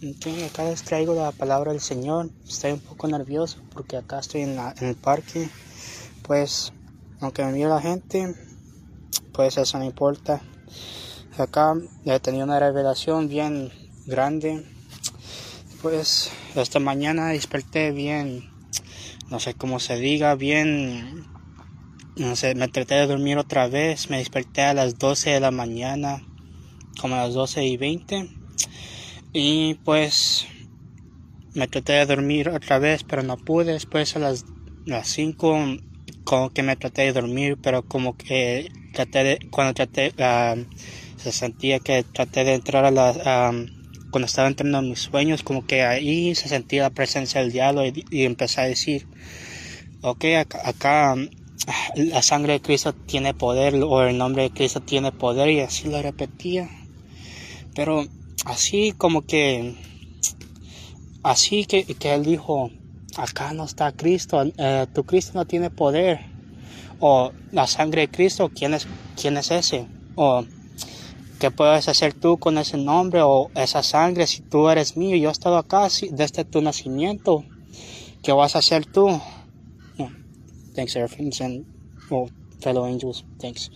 Ok, acá les traigo la palabra del Señor. Estoy un poco nervioso porque acá estoy en, la- el parque. Pues, aunque me mire la gente, pues eso no importa. Acá he tenido una revelación bien grande. Pues, esta mañana desperté bien, no sé cómo se diga, bien, no sé, me traté de dormir otra vez. Me desperté a las 12 de la mañana, como a las 12 y 20. Y pues me traté de dormir otra vez, pero no pude. Después a las, las 5 como que me traté de dormir, pero como que traté de, cuando traté, ah, se sentía que traté de entrar a la, ah, cuando estaba entrando en mis sueños, como que ahí se sentía la presencia del diablo y, y empecé a decir, ok, acá, acá la sangre de Cristo tiene poder, o el nombre de Cristo tiene poder, y así lo repetía. Pero así como que así que, que él dijo acá no está Cristo eh, tu Cristo no tiene poder. O la sangre de Cristo quién es quién es ese o qué puedes hacer tú con ese nombre o esa sangre si tú eres mío yo he estado acá desde tu nacimiento. Qué vas a hacer tú No. thanks Seraphims and fellow angels thanks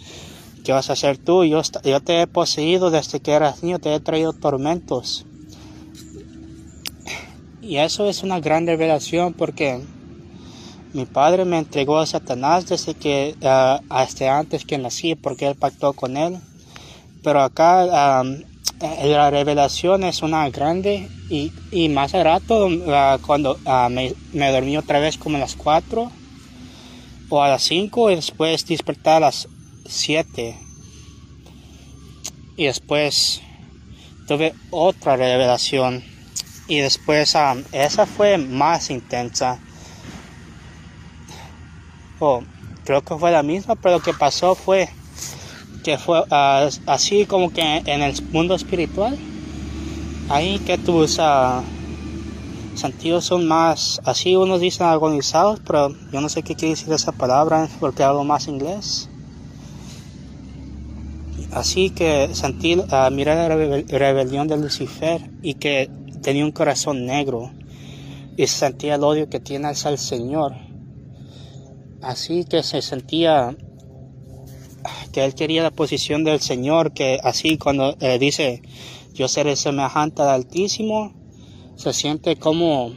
¿Qué vas a hacer tú? Yo, te he poseído desde que eras niño, te he traído tormentos. Y eso es una gran revelación porque mi padre me entregó a Satanás desde que, ah, hasta antes que nací, porque él pactó con él. Pero acá eh, la revelación es una grande y, más rato, ah, cuando ah, me, me dormí otra vez como a las 4 o a las 5 y después desperté a las 7 y después tuve otra revelación. Y después esa fue más intensa. O creo que fue la misma pero lo que pasó fue que fue ah, así como que en el mundo espiritual ahí que tus ah, sentidos son más así unos dicen agonizados pero yo no sé qué quiere decir esa palabra porque hablo más inglés Así que sentí, miré la rebel- rebelión de Lucifer y que tenía un corazón negro y sentía el odio que tiene hacia el Señor. Así que se sentía que él quería la posición del Señor, que así cuando eh, dice yo seré semejante al Altísimo, se siente como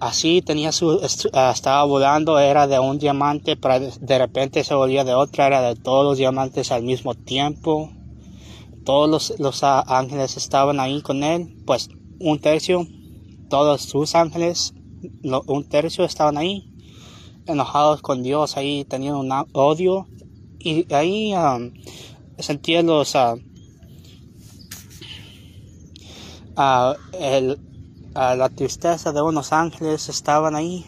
así tenía su ah, estaba volando era de un diamante pero de- repente se volvía de otra era de todos los diamantes al mismo tiempo. Todos los, los ángeles estaban ahí con él pues un tercio todos sus ángeles un tercio estaban ahí enojados con Dios ahí tenían un odio y ahí ah, sentía los ah, ah, el, ah, la tristeza de unos ángeles estaban ahí.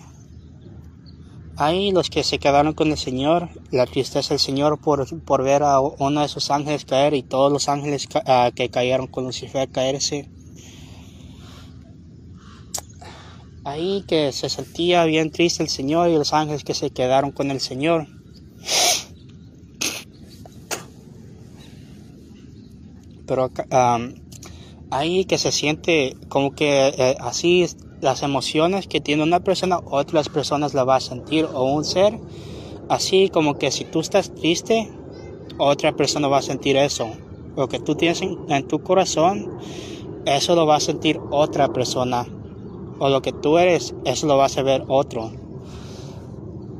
Ahí los que se quedaron con el Señor, la tristeza del Señor por, por ver a uno de sus ángeles caer y todos los ángeles ah, que cayeron con Lucifer caerse. Ahí que se sentía bien triste el Señor y los ángeles que se quedaron con el Señor. Pero am, ahí que se siente como que eh, así las emociones que tiene una persona, otras personas la va a sentir o un ser, así como que si tú estás triste, otra persona va a sentir eso. Lo que tú tienes en, en tu corazón, eso lo va a sentir otra persona. O lo que tú eres, eso lo va a saber otro.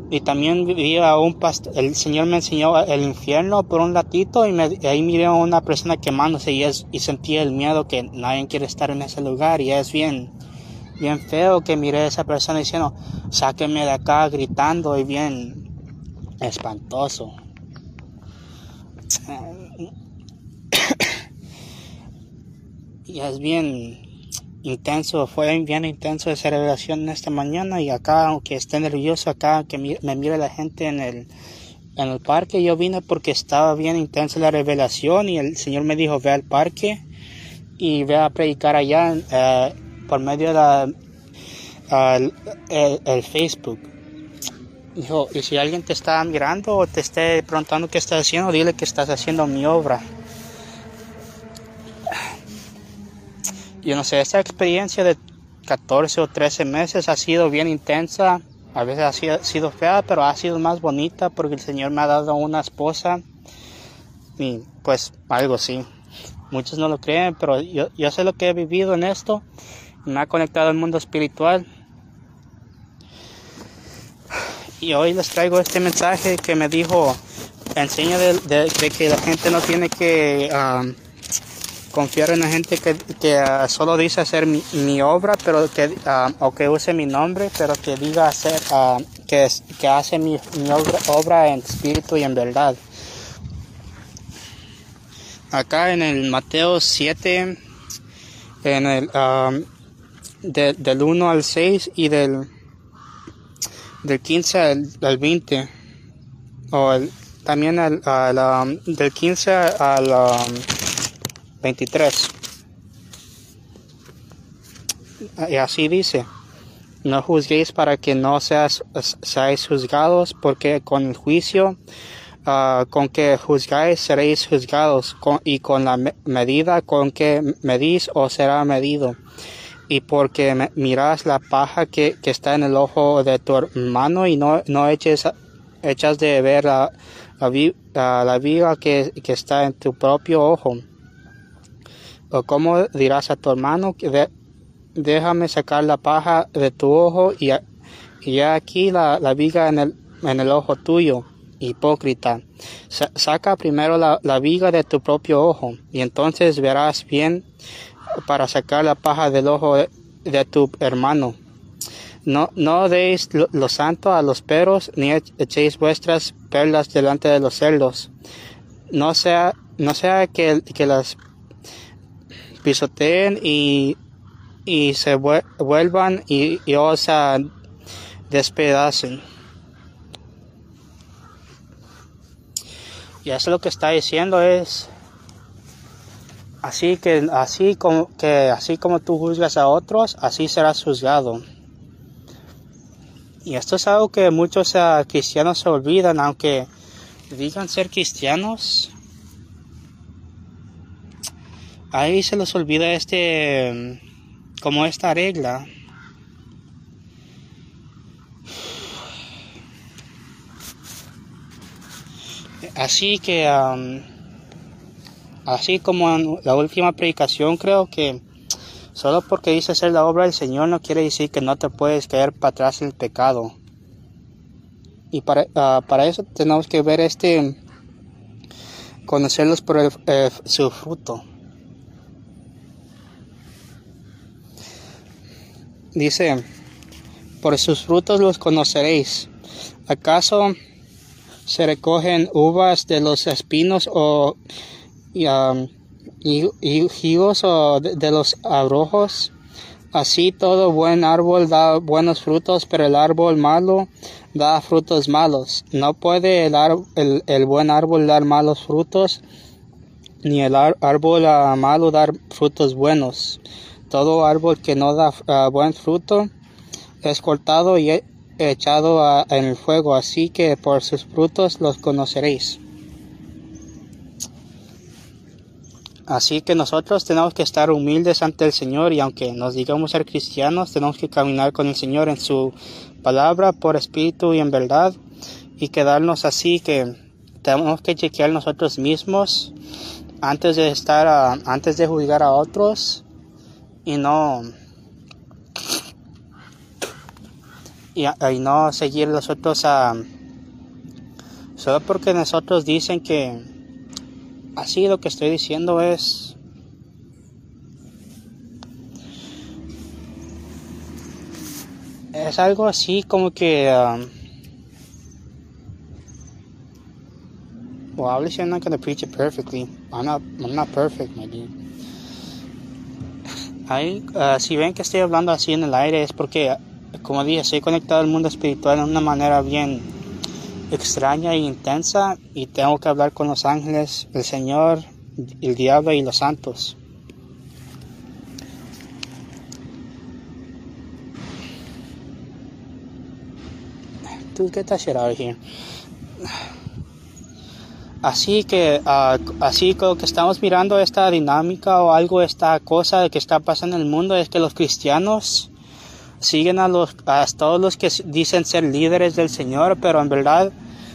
Y también vi a un pastor, el Señor me enseñó el infierno por un ratito y, me, ahí miré a una persona quemándose y, es, y sentí el miedo que nadie quiere estar en ese lugar y es bien, bien feo que miré a esa persona diciendo, sáqueme de acá gritando y bien espantoso. Y es bien intenso, fue bien intenso esa revelación esta mañana y acá, aunque esté nervioso acá, que me mire la gente en el, en el parque, yo vine porque estaba bien intensa la revelación y el Señor me dijo, ve al parque y ve a predicar allá eh, por medio de el, el Facebook. Dijo, y si alguien te está mirando o te esté preguntando qué estás haciendo, dile que estás haciendo mi obra. Yo no sé, esta experiencia de 14 o 13 meses ha sido bien intensa. A veces ha sido, fea, pero ha sido más bonita porque el Señor me ha dado una esposa. Y pues algo así. Muchos no lo creen, pero yo, yo sé lo que he vivido en esto. Me ha conectado al mundo espiritual. Y hoy les traigo este mensaje que me dijo, enseña de, que la gente no tiene que um, confiar en la gente que, que uh, solo dice hacer mi, obra, pero que, uh, o que use mi nombre, pero que diga hacer, uh, que, que hace mi, obra, obra en espíritu y en verdad. Acá en el Mateo 7, en el, um, del 1 al 6 y del, del 15 al, 20, o también al, um, del 15 al 23. Um, y así dice, no juzguéis para que no seas, seáis juzgados, porque con el juicio Ah, con que juzgáis seréis juzgados, y con la medida con que medís os será medido. Y porque miras la paja que, está en el ojo de tu hermano y no, no eches, echas de ver la, la, viga que, está en tu propio ojo. O cómo dirás a tu hermano, déjame sacar la paja de tu ojo y, y aquí la, la viga en el, en el ojo tuyo hipócrita, saca primero la, viga de tu propio ojo, y entonces verás bien para sacar la paja del ojo de, tu hermano. No, no deis lo, santo a los perros, ni echéis vuestras perlas delante de los cerdos. No sea, no sea que, que las pisoteen y, y se vuelvan y, y os despedacen. Y eso lo que está diciendo es así que así como que así como tú juzgas a otros, así serás juzgado. Y esto es algo que muchos uh, cristianos se olvidan, aunque digan ser cristianos. Ahí se les olvida este como esta regla. Así que, así como la última predicación, creo que solo porque dice ser la obra del Señor no quiere decir que no te puedes caer para atrás el pecado. Y para, ah, para eso tenemos que ver este, conocerlos por su fruto. Dice, por sus frutos los conoceréis. ¿Acaso se recogen uvas de los espinos o um, higos o de, los abrojos. Así todo buen árbol da buenos frutos, pero el árbol malo da frutos malos. No puede el, el, buen árbol dar malos frutos, ni el árbol malo dar frutos buenos. Todo árbol que no da uh, buen fruto es cortado y echado en el fuego, así que por sus frutos los conoceréis. Así que nosotros tenemos que estar humildes ante el Señor y aunque nos digamos ser cristianos, tenemos que caminar con el Señor en su palabra por espíritu y en verdad y quedarnos así que tenemos que chequear nosotros mismos antes de estar antes de juzgar a otros y no y, no seguir los otros a solo porque nosotros dicen que así lo que estoy diciendo es es algo así como que um, well obviously I'm not gonna preach it perfectly. I'm not I'm not perfect my dude Ahí, uh, si ven que estoy hablando así en el aire es porque como dije, estoy conectado al mundo espiritual de una manera bien extraña e intensa y tengo que hablar con los ángeles, el Señor, el diablo y los santos. Dude, get that shit out. Así que, uh, así que estamos mirando esta dinámica o algo, esta cosa que está pasando en el mundo es que los cristianos siguen a los, a todos los que dicen ser líderes del Señor, pero en verdad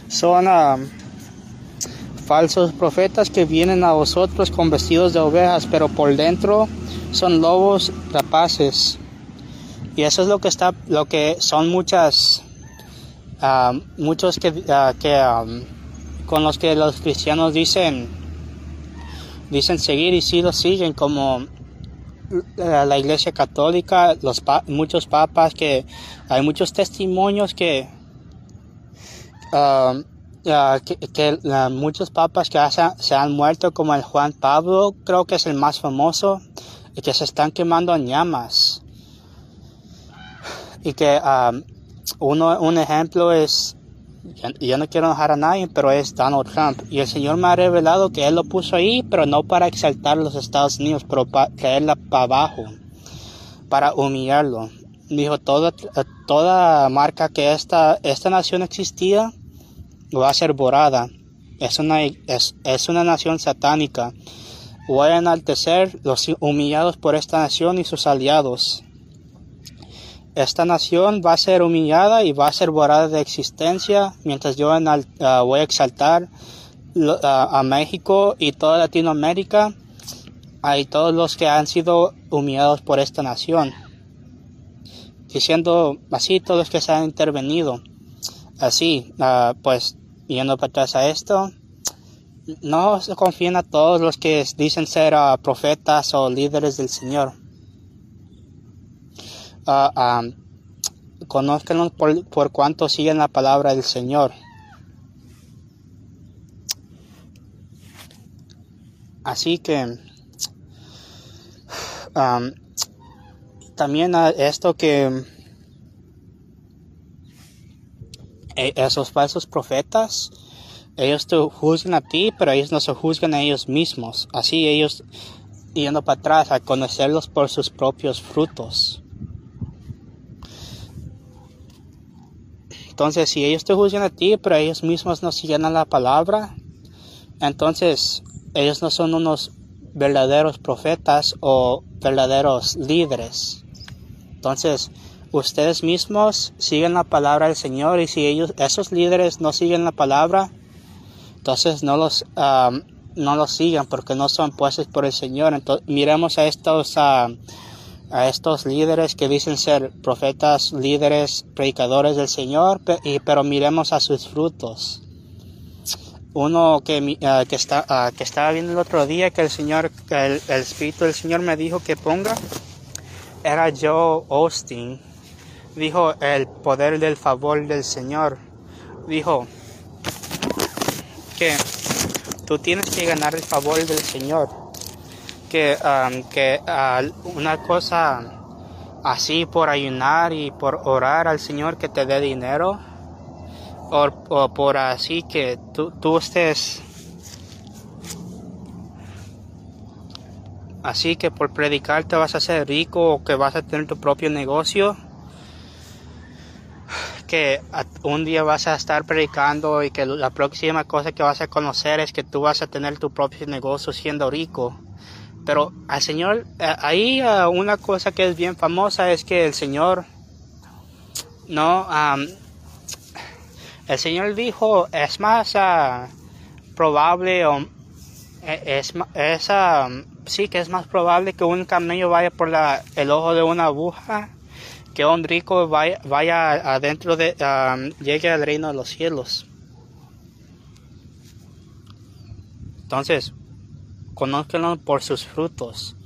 son uh, falsos profetas que vienen a vosotros con vestidos de ovejas, pero por dentro son lobos rapaces. Y eso es lo que está, lo que son muchas, uh, muchos que, que con los que los cristianos dicen, dicen seguir y sí lo siguen, como la iglesia católica, los muchos papas, que hay muchos testimonios que, uh, que, uh, muchos papas que se han muerto, como el Juan Pablo, creo que es el más famoso, y que se están quemando en llamas. Y que um, uno, un ejemplo es yo no quiero enojar a nadie, pero es Donald Trump. Y el Señor me ha revelado que Él lo puso ahí, pero no para exaltar a los Estados Unidos, pero para caerla para abajo, para humillarlo. Dijo, toda, toda marca que esta, esta nación existía va a ser borrada. Es una, es, es una nación satánica. Voy a enaltecer los humillados por esta nación y sus aliados. Esta nación va a ser humillada y va a ser borrada de existencia, mientras yo ah, voy a exaltar ah, a México y toda Latinoamérica y todos los que han sido humillados por esta nación. Diciendo así todos los que se han intervenido. Así, uh, pues yendo para atrás a esto, no se confíen a todos los que dicen ser profetas o líderes del Señor uh, conózcanos por, por cuanto siguen la palabra del Señor. Así que también esto que e, esos falsos profetas, ellos te juzgan a ti, pero ellos no se juzgan a ellos mismos. Así ellos yendo para atrás a conocerlos por sus propios frutos. Entonces, si ellos te juzgan a ti, pero ellos mismos no siguen a la palabra, entonces ellos no son unos verdaderos profetas o verdaderos líderes. Entonces, ustedes mismos siguen la palabra del Señor y si ellos, esos líderes no siguen la palabra, entonces no los, no los sigan porque no son puestos por el Señor. Entonces, miremos a estos a estos líderes que dicen ser profetas, líderes, predicadores del Señor, pero miremos a sus frutos. Uno que, ah, ah, que estaba viendo el otro día que el Señor, el, Espíritu del Señor me dijo que ponga, era Joe Austin. Dijo el poder del favor del Señor. Dijo que tú tienes que ganar el favor del Señor que, um, que uh, una cosa así por ayunar y por orar al Señor que te dé dinero o, por así que tú, tú estés así que por predicar te vas a ser rico o que vas a tener tu propio negocio que un día vas a estar predicando y que la próxima cosa que vas a conocer es que tú vas a tener tu propio negocio siendo rico pero al Señor, ahí una cosa que es bien famosa es que el Señor, no, el Señor dijo, es más ah, probable, o, e, es, es sí que es más probable que un camello vaya por la, el ojo de una aguja que un rico vaya, vaya adentro de, llegue al reino de los cielos. Entonces, conózcanlo por sus frutos.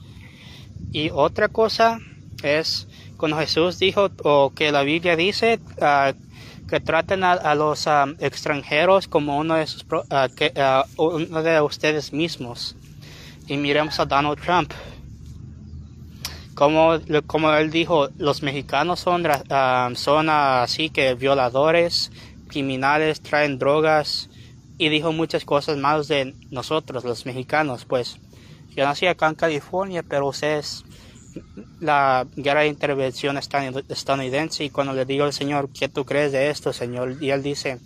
Y otra cosa es cuando Jesús dijo, o que la Biblia dice, ah, que traten a, los ah, extranjeros como uno de, sus, que, uno de ustedes mismos. Y miremos a Donald Trump. Como, como él dijo, los mexicanos son, son así que violadores, criminales, traen drogas, y dijo muchas cosas malas de nosotros, los mexicanos, pues yo nací acá en California, pero ustedes, la guerra de intervención estadounidense y cuando le digo al Señor, ¿qué tú crees de esto, Señor? Y él dice,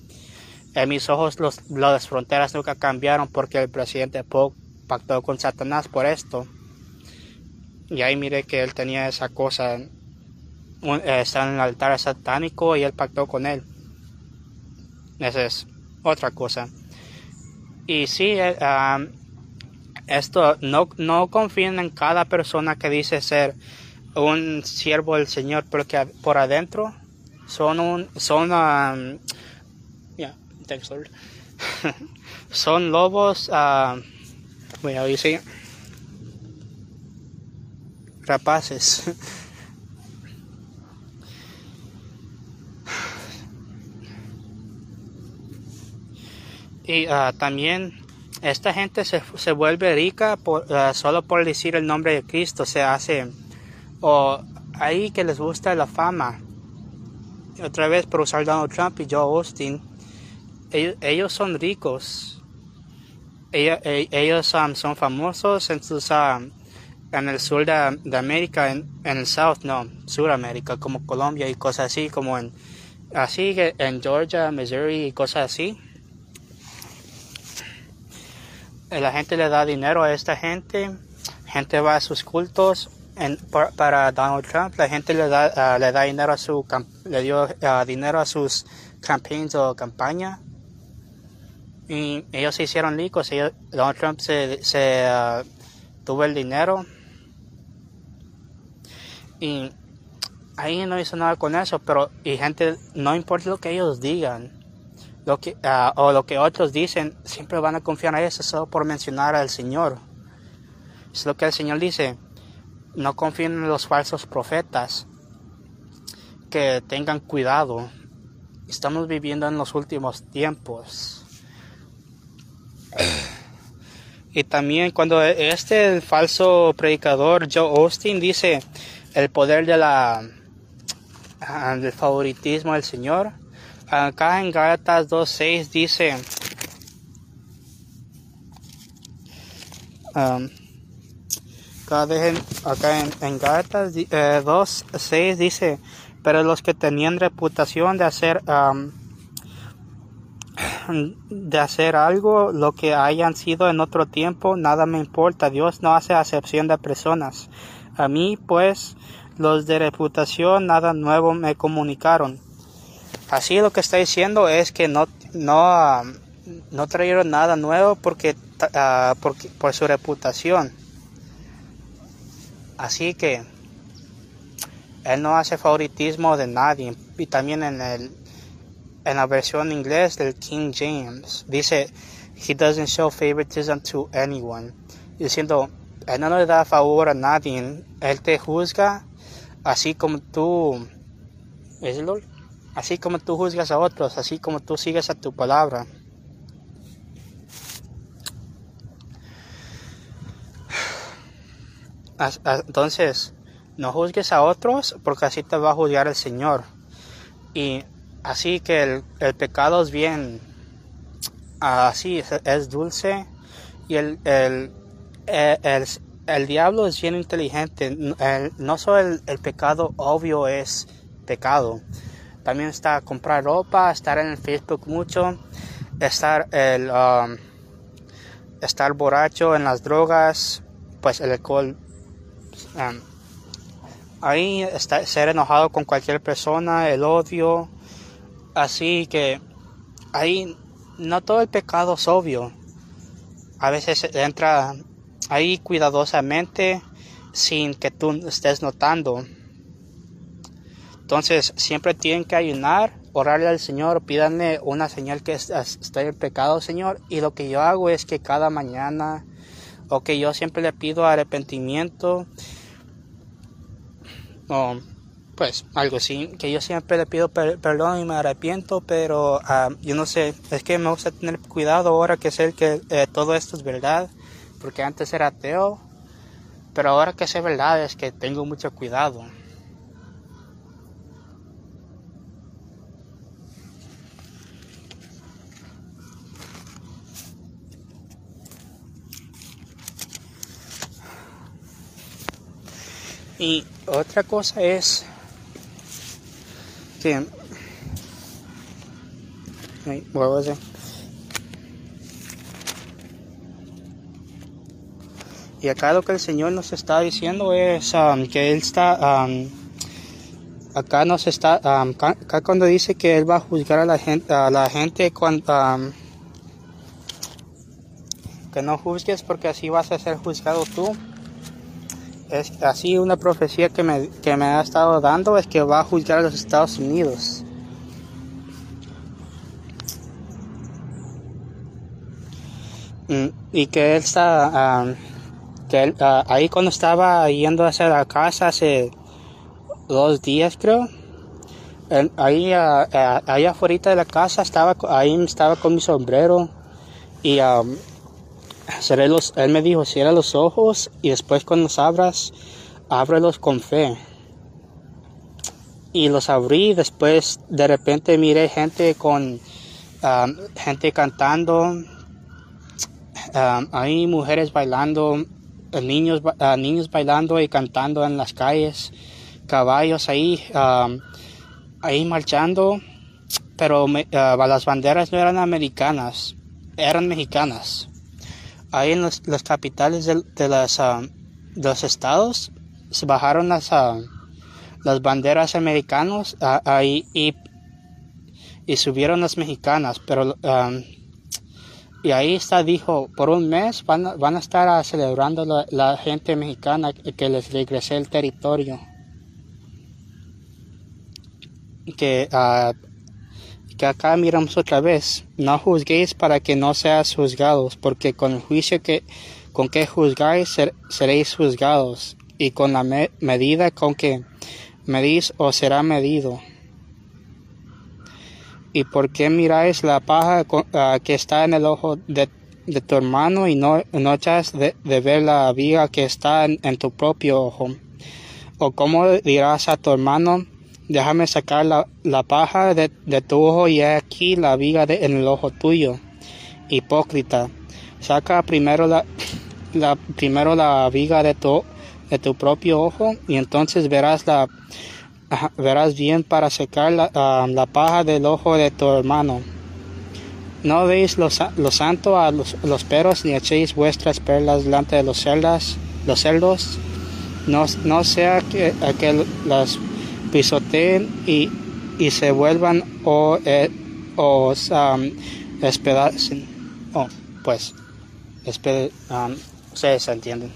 En mis ojos los, las fronteras nunca cambiaron porque el presidente Polk pactó con Satanás por esto. Y ahí mire que él tenía esa cosa, está en el altar satánico y él pactó con él. Esa es otra cosa. Y sí, eh, esto no, no confíen en cada persona que dice ser un siervo del Señor, porque por adentro son un, son, um, son lobos, uh, rapaces. y uh, también esta gente se, se vuelve rica por, uh, solo por decir el nombre de Cristo, se hace o ahí que les gusta la fama. Otra vez por usar Donald Trump y Joe Austin, ellos, son ricos. Ellos, um, son famosos en sus um, en el sur de, América, en, el South, no, Suramérica, como Colombia y cosas así, como en así en Georgia, Missouri y cosas así. La gente le da dinero a esta gente, gente va a sus cultos para Donald Trump, la gente le da, ah, le da dinero a su, le dio ah, dinero a sus campaigns o campaña. Y ellos se hicieron ricos, Donald Trump se, se ah, tuvo el dinero. Y ahí no hizo nada con eso, pero y gente, no importa lo que ellos digan, lo que, o lo que otros dicen, siempre van a confiar en eso solo por mencionar al Señor. Es lo que el Señor dice no confíen en los falsos profetas, que tengan cuidado. Estamos viviendo en los últimos tiempos. Y también cuando este falso predicador Joe Austin dice el poder de la ah, del favoritismo del Señor, acá en Gálatas 2.6 dice um, acá, en, en Gálatas 2.6 eh, dice, pero los que tenían reputación de hacer de hacer algo, lo que hayan sido en otro tiempo, nada me importa. Dios no hace acepción de personas. A mí, pues, los de reputación, nada nuevo me comunicaron. Así lo que está diciendo es que no, no, no trajeron nada nuevo porque, uh, por su reputación. Así que él no hace favoritismo de nadie. Y también en, el, en la versión inglés del King James dice, He doesn't show favoritism to anyone. Diciendo, Él no le da favor a nadie. Él te juzga así como tú, ¿es Así como tú juzgas a otros, así como tú sigues a tu palabra. Entonces, no juzgues a otros porque así te va a juzgar el Señor. Y así que el, pecado es bien, así es, dulce y el, el, el, diablo es bien inteligente. no solo el, pecado obvio es pecado, también está comprar ropa, estar en el Facebook mucho, estar el um, estar borracho en las drogas, pues el alcohol ahí está, ser enojado con cualquier persona, el odio, así que ahí no todo el pecado es obvio. A veces entra ahí cuidadosamente sin que tú estés notando. Entonces siempre tienen que ayunar, orarle al Señor, pídanle una señal que estoy en pecado, Señor. Y lo que yo hago es que cada mañana, o que yo siempre le pido arrepentimiento o pues algo así, que yo siempre le pido perdón y me arrepiento, pero ah, yo no sé, es que me gusta tener cuidado ahora que sé que eh, todo esto es verdad, porque antes era ateo, pero ahora que sé verdad es que tengo mucho cuidado. Y otra cosa es que Y acá lo que el Señor nos está diciendo es um, que Él está, um, acá nos está, um, acá cuando dice que Él va a juzgar a la gente, a la gente cuando, que no juzgues porque así vas a ser juzgado tú. Es así una profecía que me, que me ha estado dando es que va a juzgar a los Estados Unidos. Mm, y que él está que ah, ahí cuando estaba yendo hacia la casa hace dos días creo, ahí, uh, ahí afuera de la casa estaba, ahí estaba con mi sombrero y cerré los, él me dijo cierra los ojos y después cuando los abras, ábrelos con fe. Y los abrí, después de repente miré gente con gente cantando, hay mujeres bailando, niños, uh, niños bailando y cantando en las calles, caballos ahí, ahí marchando, pero uh, las banderas no eran americanas, eran mexicanas. Ahí en los, capitales de, de las, los estados se bajaron las, las banderas americanas ahí y, y subieron las mexicanas, pero y ahí está, dijo, por un mes van, van a estar celebrando la, gente mexicana que les regresé el territorio. Que, que acá miramos otra vez, no juzguéis para que no seas juzgados, porque con el juicio que con que juzgáis seréis juzgados, y con la medida con que medís os será medido. ¿Y por qué miráis la paja ah, que está en el ojo de, tu hermano y no, no echas de, ver la viga que está en, tu propio ojo? ¿O cómo dirás a tu hermano, déjame sacar la, paja de, tu ojo y aquí la viga en el ojo tuyo? Hipócrita, saca primero la, la, primero la viga de tu, de tu propio ojo y entonces verás la verás bien para secar la, la, paja del ojo de tu hermano. No veis los, santo a los, los, perros, ni echéis vuestras perlas delante de los cerdas, los cerdos. No, no sea que, que las pisoteen y, y se vuelvan o, eh, o um. Oh, pues, um, ustedes entienden.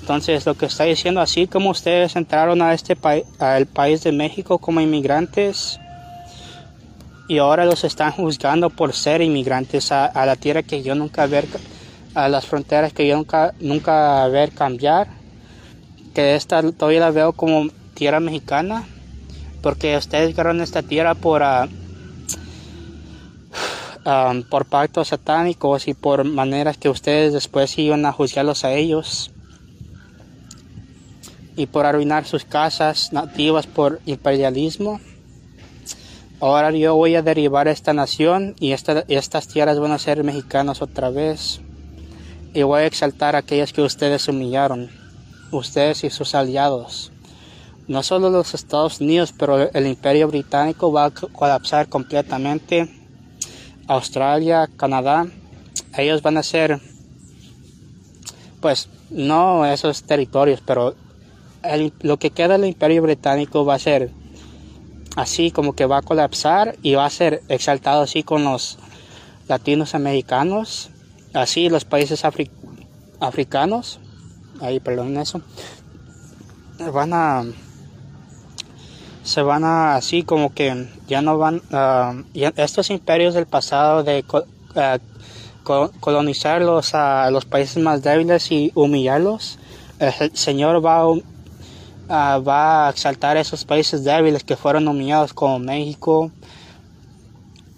Entonces, lo que está diciendo, así como ustedes entraron a este país, al país de México como inmigrantes, y ahora los están juzgando por ser inmigrantes a, la tierra que yo nunca ver, a las fronteras que yo nunca, nunca ver cambiar, que esta todavía la veo como tierra mexicana, porque ustedes ganaron esta tierra por, uh, por pactos satánicos y por maneras que ustedes después iban a juzgarlos a ellos y por arruinar sus casas nativas por imperialismo. Ahora yo voy a derribar esta nación y estas tierras van a ser mexicanas otra vez. Y voy a exaltar a aquellas que ustedes humillaron, ustedes y sus aliados. No solo los Estados Unidos, pero el imperio británico va a colapsar completamente. Australia, Canadá, ellos van a ser, pues, no esos territorios, pero lo que queda del imperio británico va a ser así como que va a colapsar y va a ser exaltado así con los latinos americanos, así los países africanos, ahí perdón eso, van a se van a así como que ya no van uh, estos imperios del pasado de uh, colonizarlos a los países más débiles y humillarlos el Señor va a Ah, va a exaltar esos países débiles que fueron humillados como México,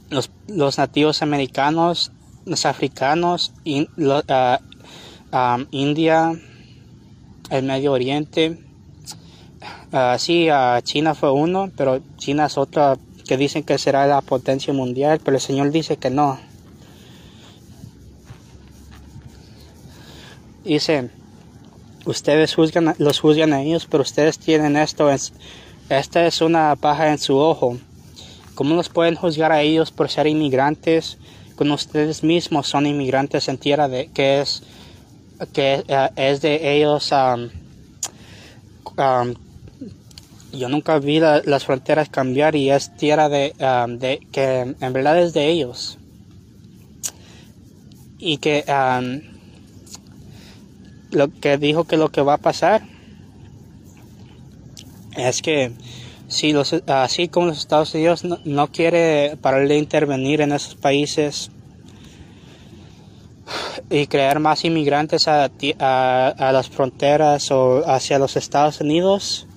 los, los nativos americanos, los africanos, ah, India, el Medio Oriente. Uh, sí, China fue uno, pero China es otra que dicen que será la potencia mundial, pero el Señor dice que no. Dice, ustedes juzgan, los juzgan a ellos, pero ustedes tienen esto, esta es una paja en su ojo. ¿cómo los pueden juzgar a ellos por ser inmigrantes cuando ustedes mismos son inmigrantes en tierra de, que es que eh, es de ellos? Yo nunca vi las fronteras cambiar y es tierra de, de, que en verdad es de ellos. Y que lo que dijo que lo que va a pasar es que si los, así como los Estados Unidos no, quiere parar de intervenir en esos países y crear más inmigrantes a, a, las fronteras o hacia los Estados Unidos,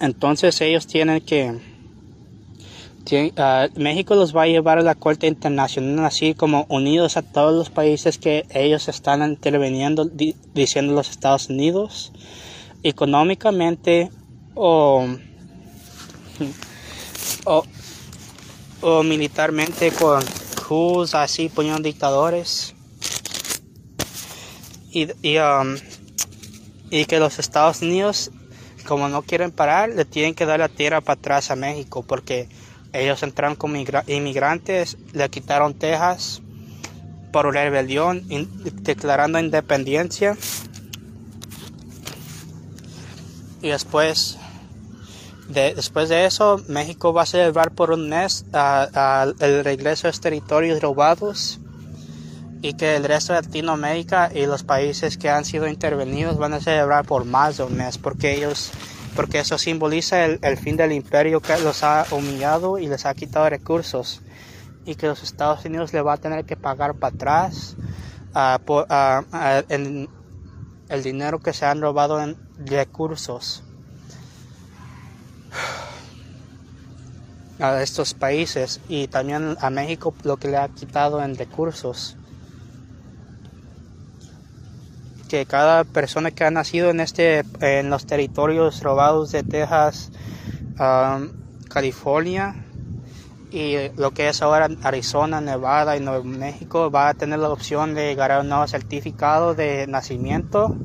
entonces ellos tienen que Ah, México los va a llevar a la Corte Internacional, así como unidos a todos los países que ellos están interviniendo, diciendo los Estados Unidos, económicamente o, o, militarmente con coups, así poniendo dictadores. Y, um, y que los Estados Unidos, como no quieren parar, le tienen que dar la tierra para atrás a México, porque ellos entraron como inmigrantes, le quitaron Texas por rebelión, declarando independencia. Y después de, después de eso, México va a celebrar por un mes el regreso de los territorios robados y que el resto de Latinoamérica y los países que han sido intervenidos van a celebrar por más de un mes porque ellos porque eso simboliza el, fin del imperio que los ha humillado y les ha quitado recursos y que los Estados Unidos le va a tener que pagar para atrás uh, por, en el dinero que se han robado en recursos. A estos países y también a México lo que le ha quitado en recursos que cada persona que ha nacido en este en los territorios robados de Texas, um, California y lo que es ahora Arizona, Nevada y Nuevo México va a tener la opción de ganar un nuevo certificado de nacimiento.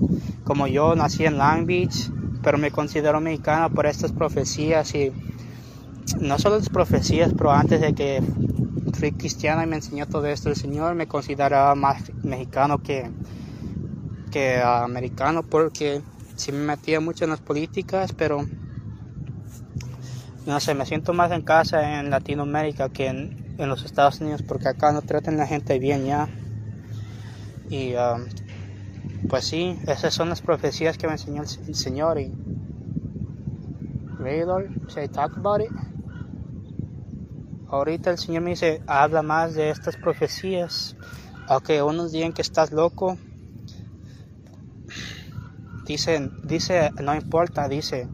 Como yo nací en Long Beach, pero me considero mexicano por estas profecías y no solo las profecías, pero antes de que fui cristiana y me enseñó todo esto el Señor, me consideraba más mexicano que que americano porque sí me metía mucho en las políticas, pero no sé, me siento más en casa en Latinoamérica que en, los Estados Unidos porque acá no tratan a la gente bien ya. Y um, pues sí, esas son las profecías que me enseñó el, Señor y really should talk about it? Ahorita el Señor me dice, habla más de estas profecías. Aunque unos digan que estás loco, Dice, dice, no importa, dice,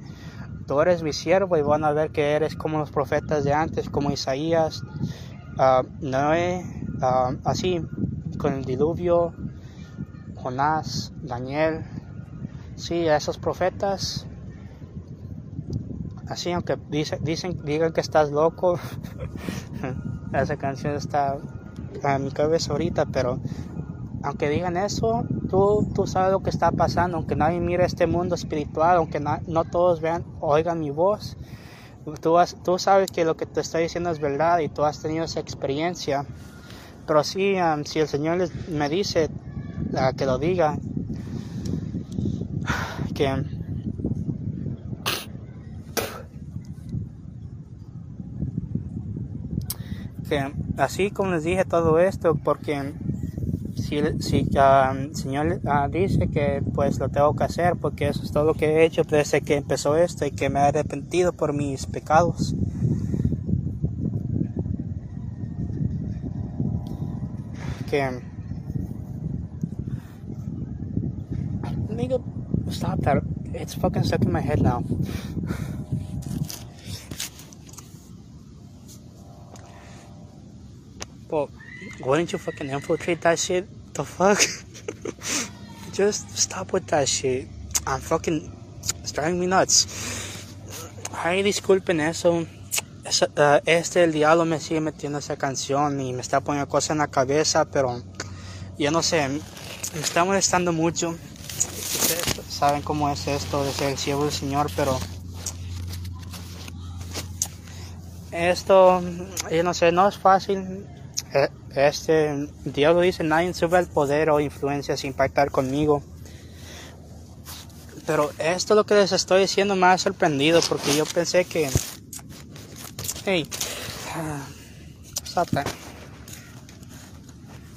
tú eres mi siervo y van a ver que eres como los profetas de antes, como Isaías, uh, Noé, ah, así, con el diluvio, Jonás, Daniel, sí, a esos profetas, así, aunque dice, dicen, digan que estás loco, esa canción está en mi cabeza ahorita, pero aunque digan eso, tú, tú sabes lo que está pasando, aunque nadie mire este mundo espiritual, aunque no todos vean, oigan mi voz, tú, tú sabes que lo que te estoy diciendo es verdad y tú has tenido esa experiencia. Pero sí, si el Señor me dice que lo diga, que así como les dije todo esto, porque si, si el Señor ah, dice que pues lo tengo que hacer porque eso es todo lo que he hecho desde que empezó esto y que me he arrepentido por mis pecados. Que nigga, stop that. It's fucking stuck in my head now. Well, wouldn't you fucking infiltrate that shit? The fuck? Just stop with that shit. I'm fucking. It's driving me nuts. Ay, disculpen eso. Uh, este, el diablo me sigue metiendo esa canción y me está poniendo cosas en la cabeza, pero yo no sé, me está molestando mucho. Ustedes saben cómo es esto de ser el siervo del Señor, pero esto, yo no sé, no es fácil. Eh, este, Dios lo dice, nadie sube el poder o influencia sin pactar conmigo. Pero esto lo que les estoy diciendo me ha sorprendido porque yo pensé que... Hey, uh,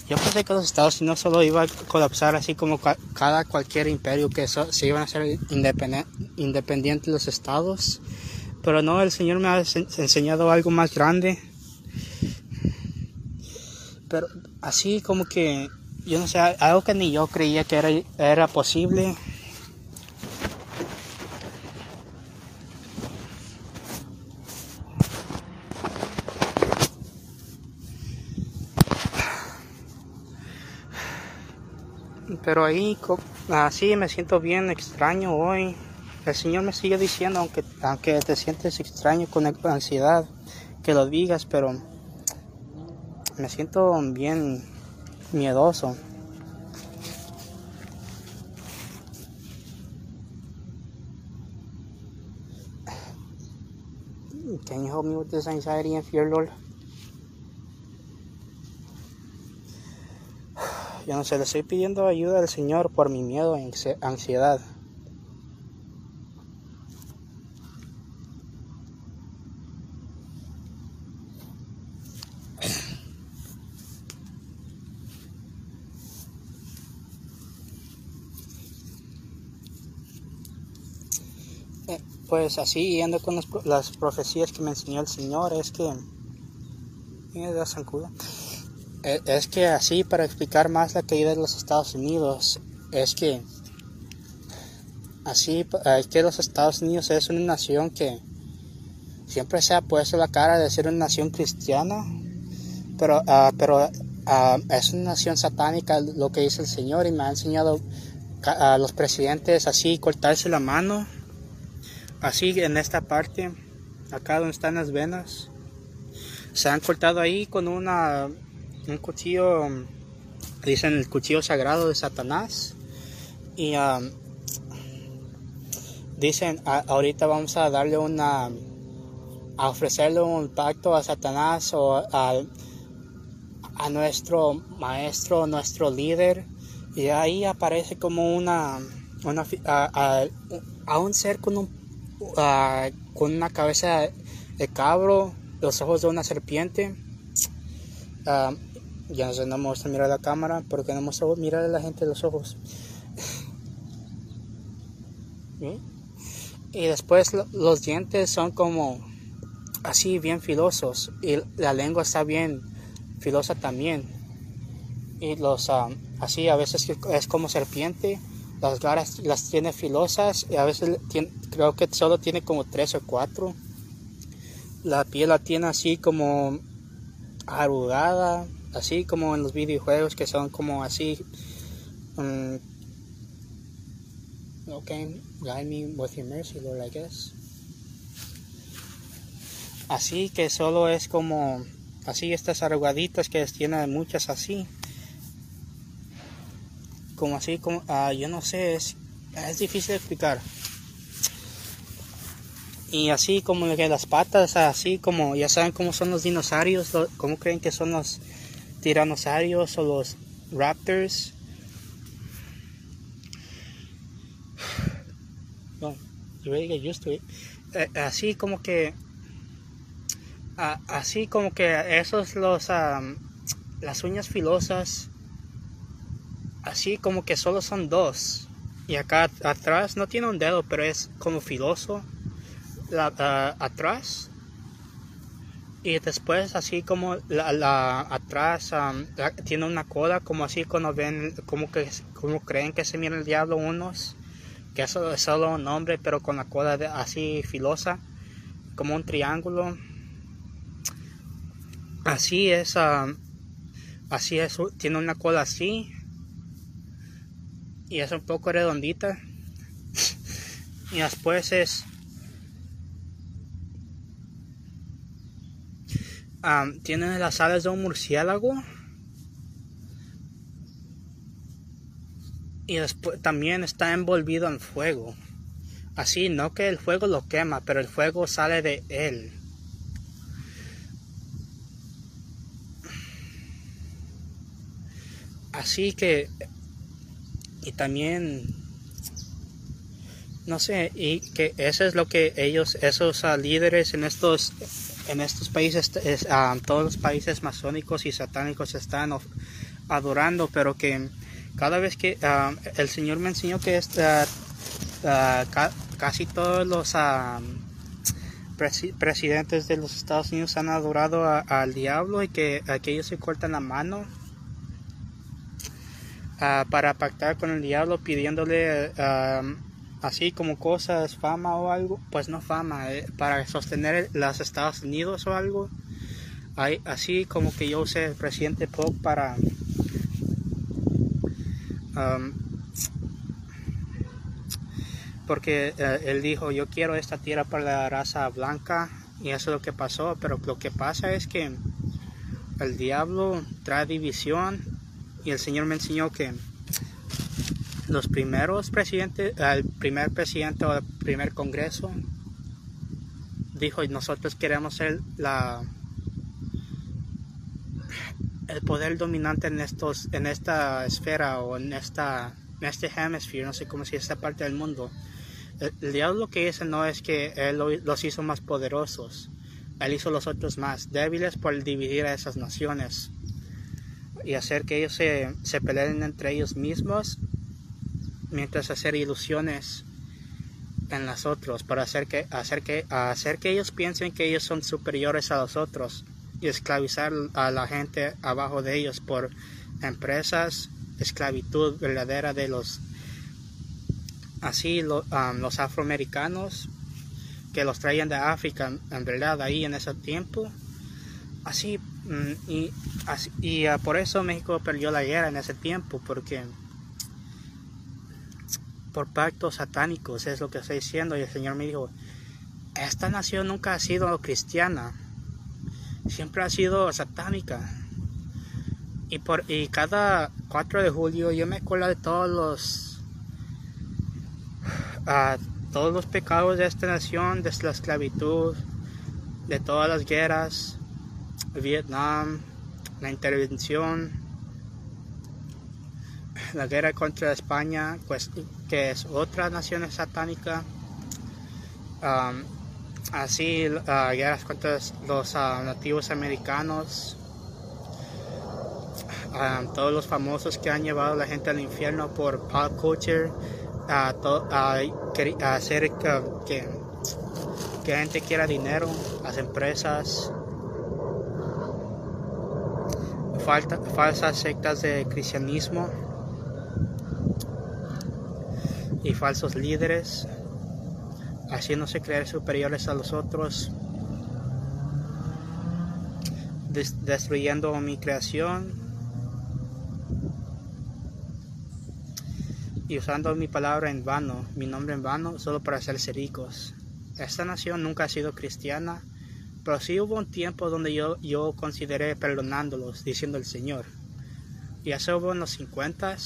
Yo pensé que los Estados Unidos solo iba a colapsar así como cada cualquier imperio que se iban a ser independientes los estados. Pero no, el Señor me ha enseñado algo más grande. Pero así como que, yo no sé, algo que ni yo creía que era, era posible. pero ahí así me siento bien extraño hoy. El Señor me sigue diciendo, aunque, aunque te sientes extraño con ansiedad, que lo digas, pero me siento bien miedoso. Can you help me with this anxiety and fear, Lord? Yo no sé, le estoy pidiendo ayuda al Señor por mi miedo e ansiedad. Eh, pues así, yendo con las, profecías que me enseñó el Señor, es que... Eh, es que así, para explicar más la caída de los Estados Unidos, es que así, es que los Estados Unidos es una nación que siempre se ha puesto la cara de ser una nación cristiana, pero, ah, pero ah, es una nación satánica lo que dice el Señor y me ha enseñado a los presidentes así cortarse la mano, así en esta parte, acá donde están las venas, se han cortado ahí con una un cuchillo, dicen el cuchillo sagrado de Satanás. Y um, dicen, ahorita vamos a darle una, a ofrecerle un pacto a Satanás o a, a nuestro maestro, nuestro líder. Y ahí aparece como una, una a, un ser con, un, con una cabeza de cabro, los ojos de una serpiente. Um, ya no sé, no me gusta mirar la cámara porque no me gusta mirar a la gente los ojos. y después los dientes son como así bien filosos y la lengua está bien filosa también. Y los ah, así a veces es como serpiente, las garras las tiene filosas y a veces creo que solo tiene como tres o cuatro. La piel la tiene así como arrugada, así como en los videojuegos que son como así um, okay guide me with your mercy Lord I guess así que solo es como así estas arrugaditas que tienen muchas así como así como uh, yo no sé es, es difícil de explicar y así como que las patas, así como ya saben cómo son los dinosaurios, cómo creen que son los tiranosaurios o los raptors. Well, you really get used to it. Así como que así como que esos los las uñas filosas así como que solo son dos. Y acá atrás no tiene un dedo pero es como filoso. La, atrás. Y después así como la, atrás tiene una cola como así cuando ven como que como creen que se mira el diablo unos que es solo un nombre pero con la cola así filosa como un triángulo. Así es así es tiene una cola así y es un poco redondita. Y después es um, tiene las alas de un murciélago. Y después también está envolvido en fuego. Así no que el fuego lo quema pero el fuego sale de él. Así que y también no sé y que eso es lo que ellos esos ah, líderes en estos en estos países ah, todos los países masónicos y satánicos están adorando pero que cada vez que ah, el señor me enseñó que casi todos los presidentes de los Estados Unidos han adorado al diablo y que, que ellos se cortan la mano para pactar con el diablo pidiéndole así como cosas, fama o algo, pues no fama, eh, para sostener los Estados Unidos o algo. Así como que yo usé el presidente Polk para porque eh, él dijo yo quiero esta tierra para la raza blanca y eso es lo que pasó pero lo que pasa es que el diablo trae división y el Señor me enseñó que los primeros presidentes, el primer presidente o el primer congreso dijo nosotros queremos ser la el poder dominante en estos en esta esfera o en esta en este hemisferio no sé cómo si esta parte del mundo. El, diablo lo que dice no es que él los hizo más poderosos él hizo los otros más débiles por dividir a esas naciones y hacer que ellos se, peleen entre ellos mismos mientras hacer ilusiones en las otros para hacer que, hacer que, hacer que ellos piensen que ellos son superiores a los otros y esclavizar a la gente abajo de ellos por empresas, esclavitud verdadera de los así los afroamericanos que los traían de África en verdad ahí en ese tiempo así mm, y, y uh, por eso México perdió la guerra en ese tiempo porque por pactos satánicos, es lo que estoy diciendo. Y el Señor me dijo, esta nación nunca ha sido cristiana, siempre ha sido satánica. Y, por, y cada 4 de julio yo me acuerdo de todos los, uh, todos los pecados de esta nación, desde la esclavitud, de todas las guerras, Vietnam, la intervención, la guerra contra España, pues, que es otra nación satánica. Um, así, uh, guerras contra los uh, nativos americanos. Um, todos los famosos que han llevado a la gente al infierno por pop culture. a hacer que, que gente quiera dinero, las empresas. Falsas sectas de cristianismo y falsos líderes, haciéndose creer superiores a los otros, destruyendo mi creación y usando mi palabra en vano, mi nombre en vano, solo para hacerse ricos. Esta nación nunca ha sido cristiana, pero sí hubo un tiempo donde yo, yo consideré perdonándolos, diciendo el Señor. Y eso hubo en los 50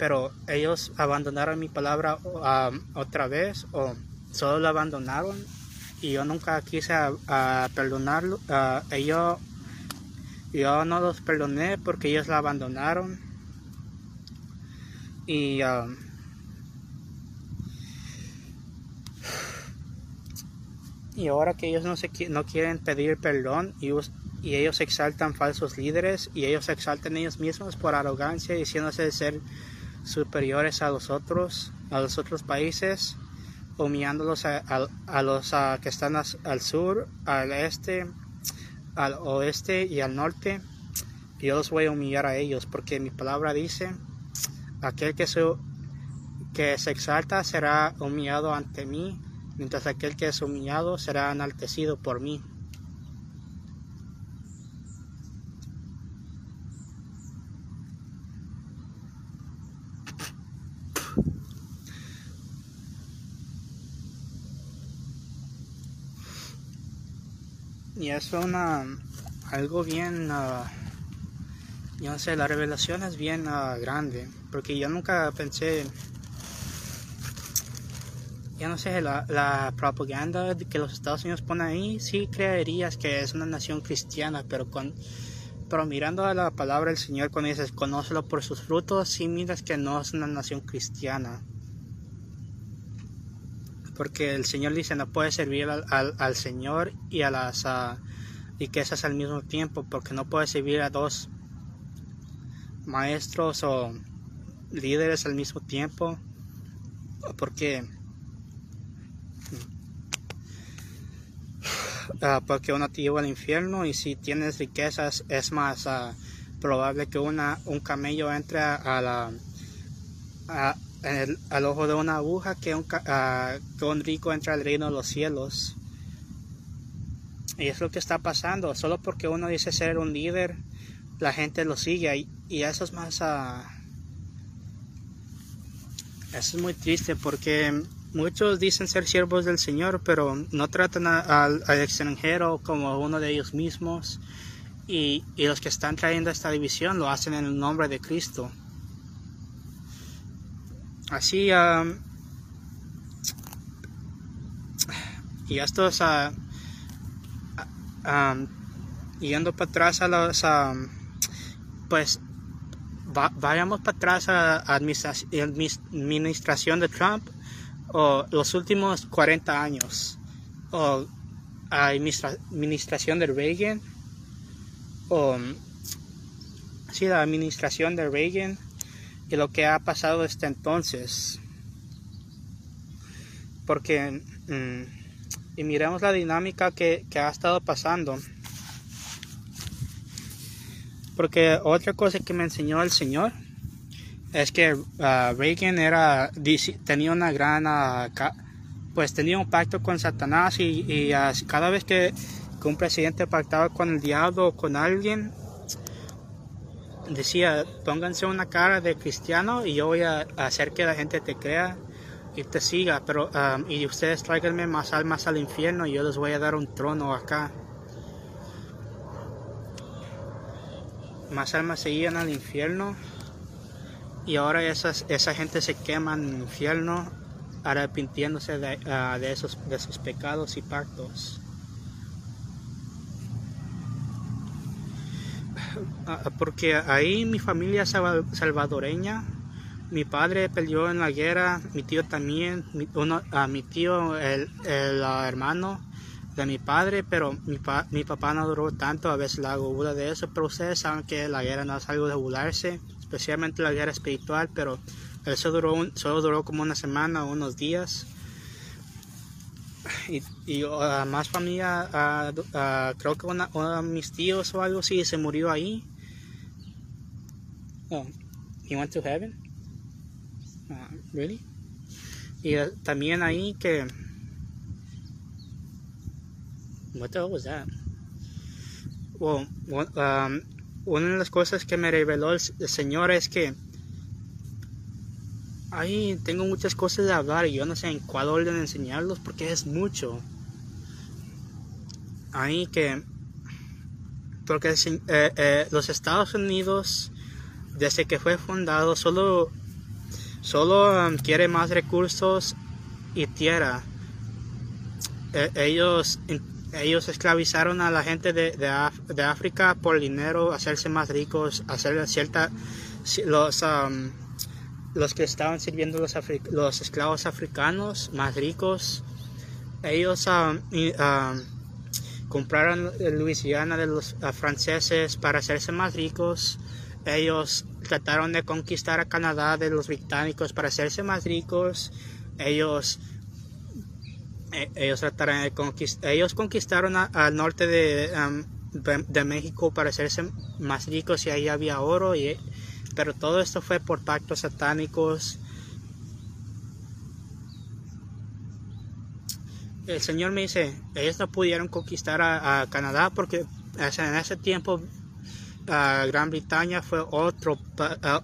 pero ellos abandonaron mi palabra otra vez o solo la abandonaron y yo nunca quise perdonarlo. Uh, yo, yo no los perdoné porque ellos la abandonaron y um, y ahora que ellos no, se, no quieren pedir perdón y, ellos exaltan falsos líderes y ellos exaltan ellos mismos por arrogancia diciéndose ser superiores a los otros, a los otros países, humillándolos a, los que están al sur, al este, al oeste y al norte. Yo los voy a humillar a ellos porque mi palabra dice, aquel que que se exalta será humillado ante mí, mientras aquel que es humillado será enaltecido por mí. y es una algo bien uh, yo no sé la revelación es bien uh, grande porque yo nunca pensé yo no sé la, propaganda que los Estados Unidos ponen ahí sí creerías que es una nación cristiana pero con pero mirando a la palabra del Señor cuando dices conócelo por sus frutos, sí miras que no es una nación cristiana. Porque el Señor dice no puede servir al, Señor y a las riquezas al mismo tiempo, porque no puede servir a dos maestros o líderes al mismo tiempo, porque Ah, porque uno te lleva al infierno y si tienes riquezas es más ah, probable que una, un camello entre a, al ojo de una aguja que un, ah, que un rico entre al reino de los cielos. Y es lo que está pasando. Solo porque uno dice ser un líder, la gente lo sigue. Y, y eso es más... eso es muy triste porque Muchos dicen ser siervos del Señor, pero no tratan al extranjero como uno de ellos mismos. Y, los que están trayendo esta división lo hacen en el nombre de Cristo. Así, y esto es, yendo para atrás a los, pues, vayamos para atrás a la administración de Trump o los últimos 40 años, o administración de Reagan, o sí, la administración de Reagan y lo que ha pasado desde entonces. Porque, mm, y miremos la dinámica que, que ha estado pasando. Porque otra cosa que me enseñó el Señor es que uh, Reagan era, tenía una gran, uh, pues tenía un pacto con Satanás y, cada vez que, un presidente pactaba con el diablo o con alguien, decía, pónganse una cara de cristiano y yo voy a hacer que la gente te crea y te siga, pero um, y ustedes tráiganme más almas al infierno y yo les voy a dar un trono acá. Más almas seguían al infierno y ahora esa gente se quema en el infierno arrepintiéndose de, ah, de, esos, de sus pecados y pactos. Ah, porque ahí mi familia salvadoreña, mi padre peleó en la guerra, mi tío también, mi, uno, a mi tío, el, el hermano de mi padre, pero mi, mi papá no duró tanto, a veces la hago de eso, pero ustedes saben que la guerra no es algo de burlarse especialmente la guerra espiritual, pero eso duró solo duró como una semana o unos días. Y, más familia, uh, uh, creo que uno de mis tíos o algo así se murió ahí. Oh, he went to heaven? really? Y también ahí que... What the hell was that? Well, um, una de las cosas que me reveló el, Señor es que ahí tengo muchas cosas de hablar y yo no sé en cuál orden enseñarlos porque es mucho. Ahí que, porque eh, eh, los Estados Unidos, desde que fue fundado, solo, solo um, quiere más recursos y tierra. Eh, ellos ellos esclavizaron a la gente de, de, África por dinero, hacerse más ricos, hacer cierta los los que estaban sirviendo los, los esclavos africanos más ricos. Ellos compraron Luisiana de los franceses para hacerse más ricos. Ellos trataron de conquistar a Canadá de los británicos para hacerse más ricos. Ellos ellos trataron ellos conquistaron al norte de, de, México para hacerse más ricos y ahí había oro, pero todo esto fue por pactos satánicos. El Señor me dice, ellos no pudieron conquistar a, Canadá porque en ese tiempo Gran Bretaña fue otro,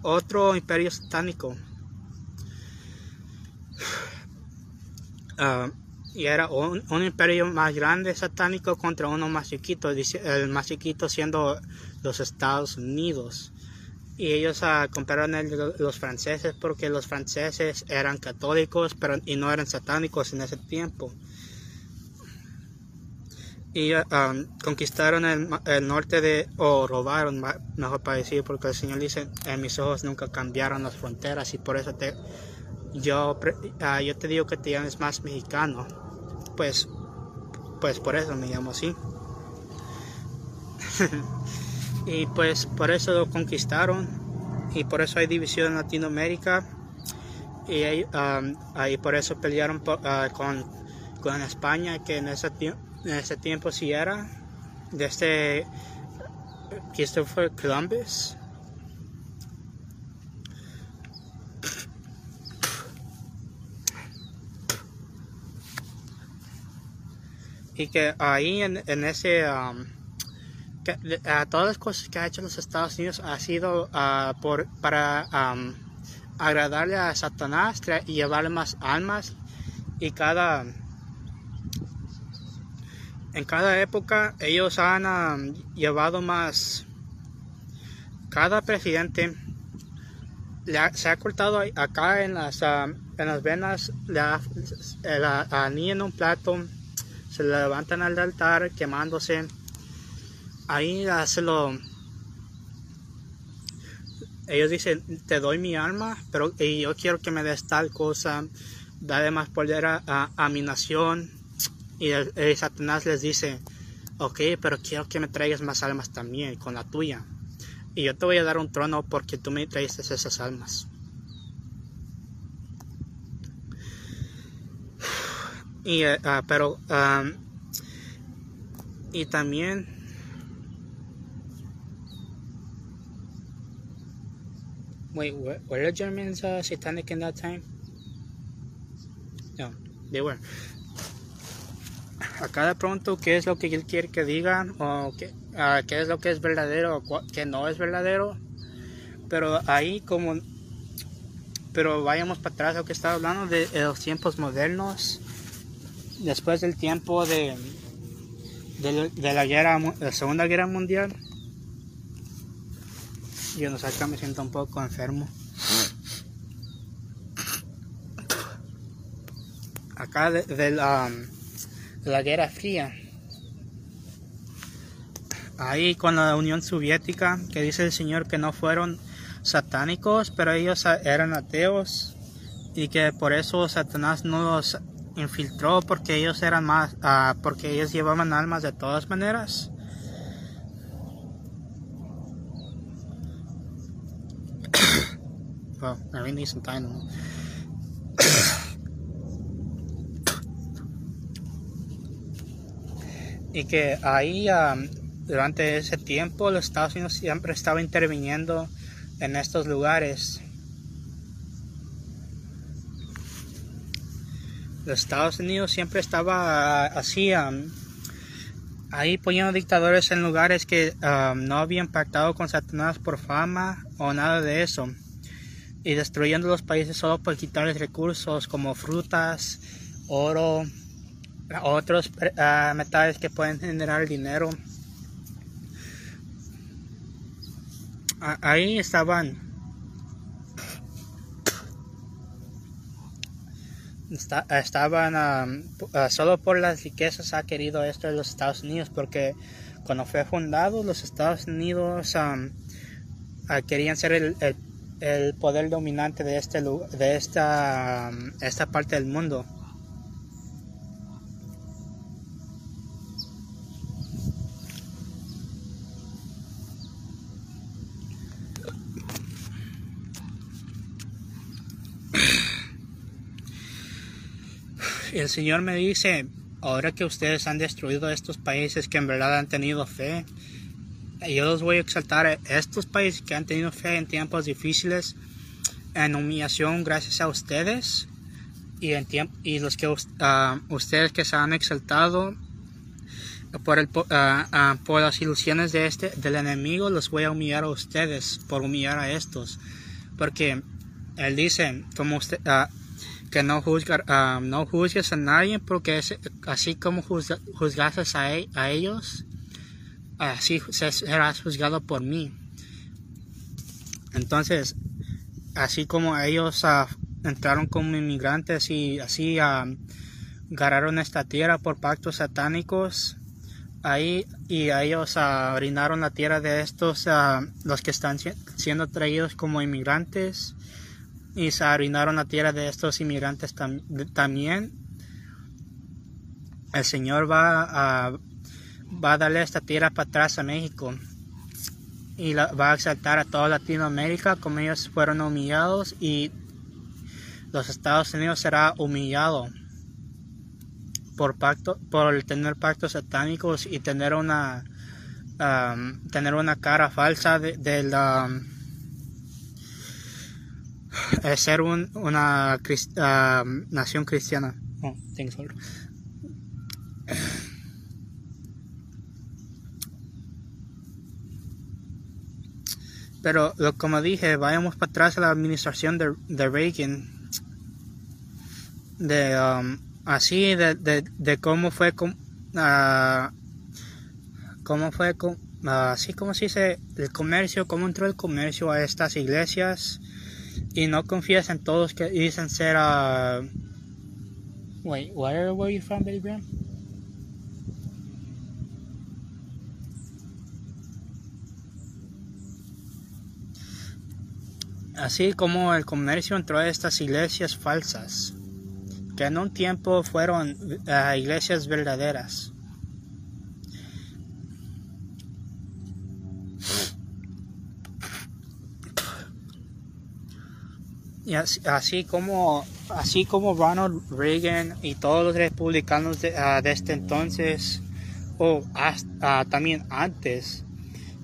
otro imperio satánico. Uh, y era un, imperio más grande satánico contra uno más chiquito, el más chiquito siendo los Estados Unidos. Y ellos uh, compraron los franceses porque los franceses eran católicos pero, y no eran satánicos en ese tiempo. y um, conquistaron el, norte de, o robaron, mejor para decir, porque el Señor dice, en mis ojos nunca cambiaron las fronteras y por eso te, yo, uh, yo te digo que te llames más mexicano, pues, pues por eso me llamo así. y pues por eso lo conquistaron y por eso hay división en Latinoamérica y por eso pelearon uh, con, con España que en ese en ese tiempo si era desde este Christopher Columbus y que ahí en, ese um, todas las cosas que ha hecho los Estados Unidos ha sido uh, por para um, agradarle a Satanás y llevarle más almas y cada en cada época ellos han um, llevado más. Cada presidente se ha cortado acá en las, um, en las venas, la, en un plato, se levantan al altar quemándose. Ahí se lo. Ellos dicen: Te doy mi alma, pero y yo quiero que me des tal cosa. Dale más poder a mi nación y Satanás les dice, ok, pero quiero que me traigas más almas también con la tuya. Y yo te voy a dar un trono porque tú me traes esas almas. Y, uh, pero, um, y también, wait, were, were the Germans uh, satanic in that time? No, they were acá de pronto qué es lo que él quiere que digan o qué, uh, qué es lo que es verdadero o qué no es verdadero. Pero ahí como, pero vayamos para atrás a lo que estaba hablando de, los tiempos modernos, después del tiempo de, de, la guerra, la segunda guerra mundial. Yo no sé, acá me siento un poco enfermo. Acá del um, la Guerra Fría. Ahí con la Unión Soviética, que dice el Señor que no fueron satánicos, pero ellos eran ateos y que por eso Satanás no los infiltró porque ellos eran más, uh, porque ellos llevaban almas de todas maneras. well, time. y que ahí durante ese tiempo los Estados Unidos siempre estaba interviniendo en estos lugares. Los Estados Unidos siempre estaba así, ahí poniendo dictadores en lugares que no habían pactado con Satanás por fama o nada de eso. Y destruyendo los países solo por quitarles recursos como frutas, oro, otros uh, metales que pueden generar dinero. ahí estaban estaban solo por las riquezas ha querido esto de los Estados Unidos porque cuando fue fundado los Estados Unidos querían ser el, el, el, poder dominante de este de esta esta parte del mundo el Señor me dice, ahora que ustedes han destruido estos países que en verdad han tenido fe, yo los voy a exaltar estos países que han tenido fe en tiempos difíciles, en humillación gracias a ustedes y, en y los que uh, ustedes que se han exaltado por, el, uh, por las ilusiones de este, del enemigo, los voy a humillar a ustedes por humillar a estos. Porque él dice, como usted, que no, juzgar, ah, no juzgues a nadie porque así como juzga, juzgases a, e, ellos, así serás juzgado por mí. Entonces, así como ellos uh, entraron como inmigrantes y así uh, ganaron esta tierra por pactos satánicos, ahí y ellos orinaron la tierra de estos, los que están siendo traídos como inmigrantes y se arruinaron la tierra de estos inmigrantes también. El Señor va a, va darle esta tierra para atrás a México y va a exaltar a toda Latinoamérica como ellos fueron humillados y los Estados Unidos será humillado por pacto por tener pactos satánicos y tener una tener una cara falsa de, la ser una um, nación cristiana. Oh, pero como dije vayamos para atrás a la administración de, de Reagan. De um, así de, de, de, cómo fue uh, cómo fue uh, así como se dice el comercio cómo entró el comercio a estas iglesias y no confías en todos que dicen ser uh, wait where were you from Billy Graham así como el comercio entró a estas iglesias falsas que en un tiempo fueron uh, iglesias verdaderas. Y así, como así como Ronald Reagan y todos los republicanos de, uh, de este entonces o hasta, uh, también antes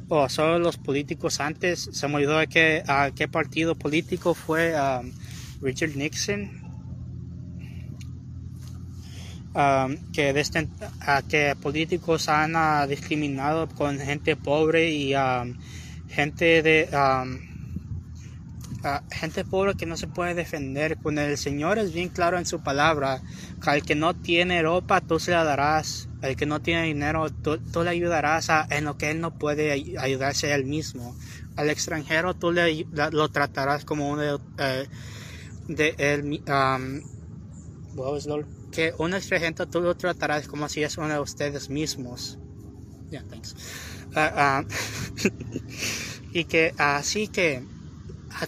o solo los políticos antes se me olvidó de qué, qué partido político fue um, Richard Nixon que, desde, que políticos han uh, discriminado con gente pobre y um, gente de um, gente pobre que no se puede defender. Cuando el Señor es bien claro en su palabra, al que no tiene ropa tú se la darás, al que no tiene dinero tú, le ayudarás en lo que él no puede ayudarse a él mismo. Al extranjero tú le, lo tratarás como uno de, de él. que un extranjero tú lo tratarás como si es uno de ustedes mismos. Yeah, thanks. Uh, uh, y que así que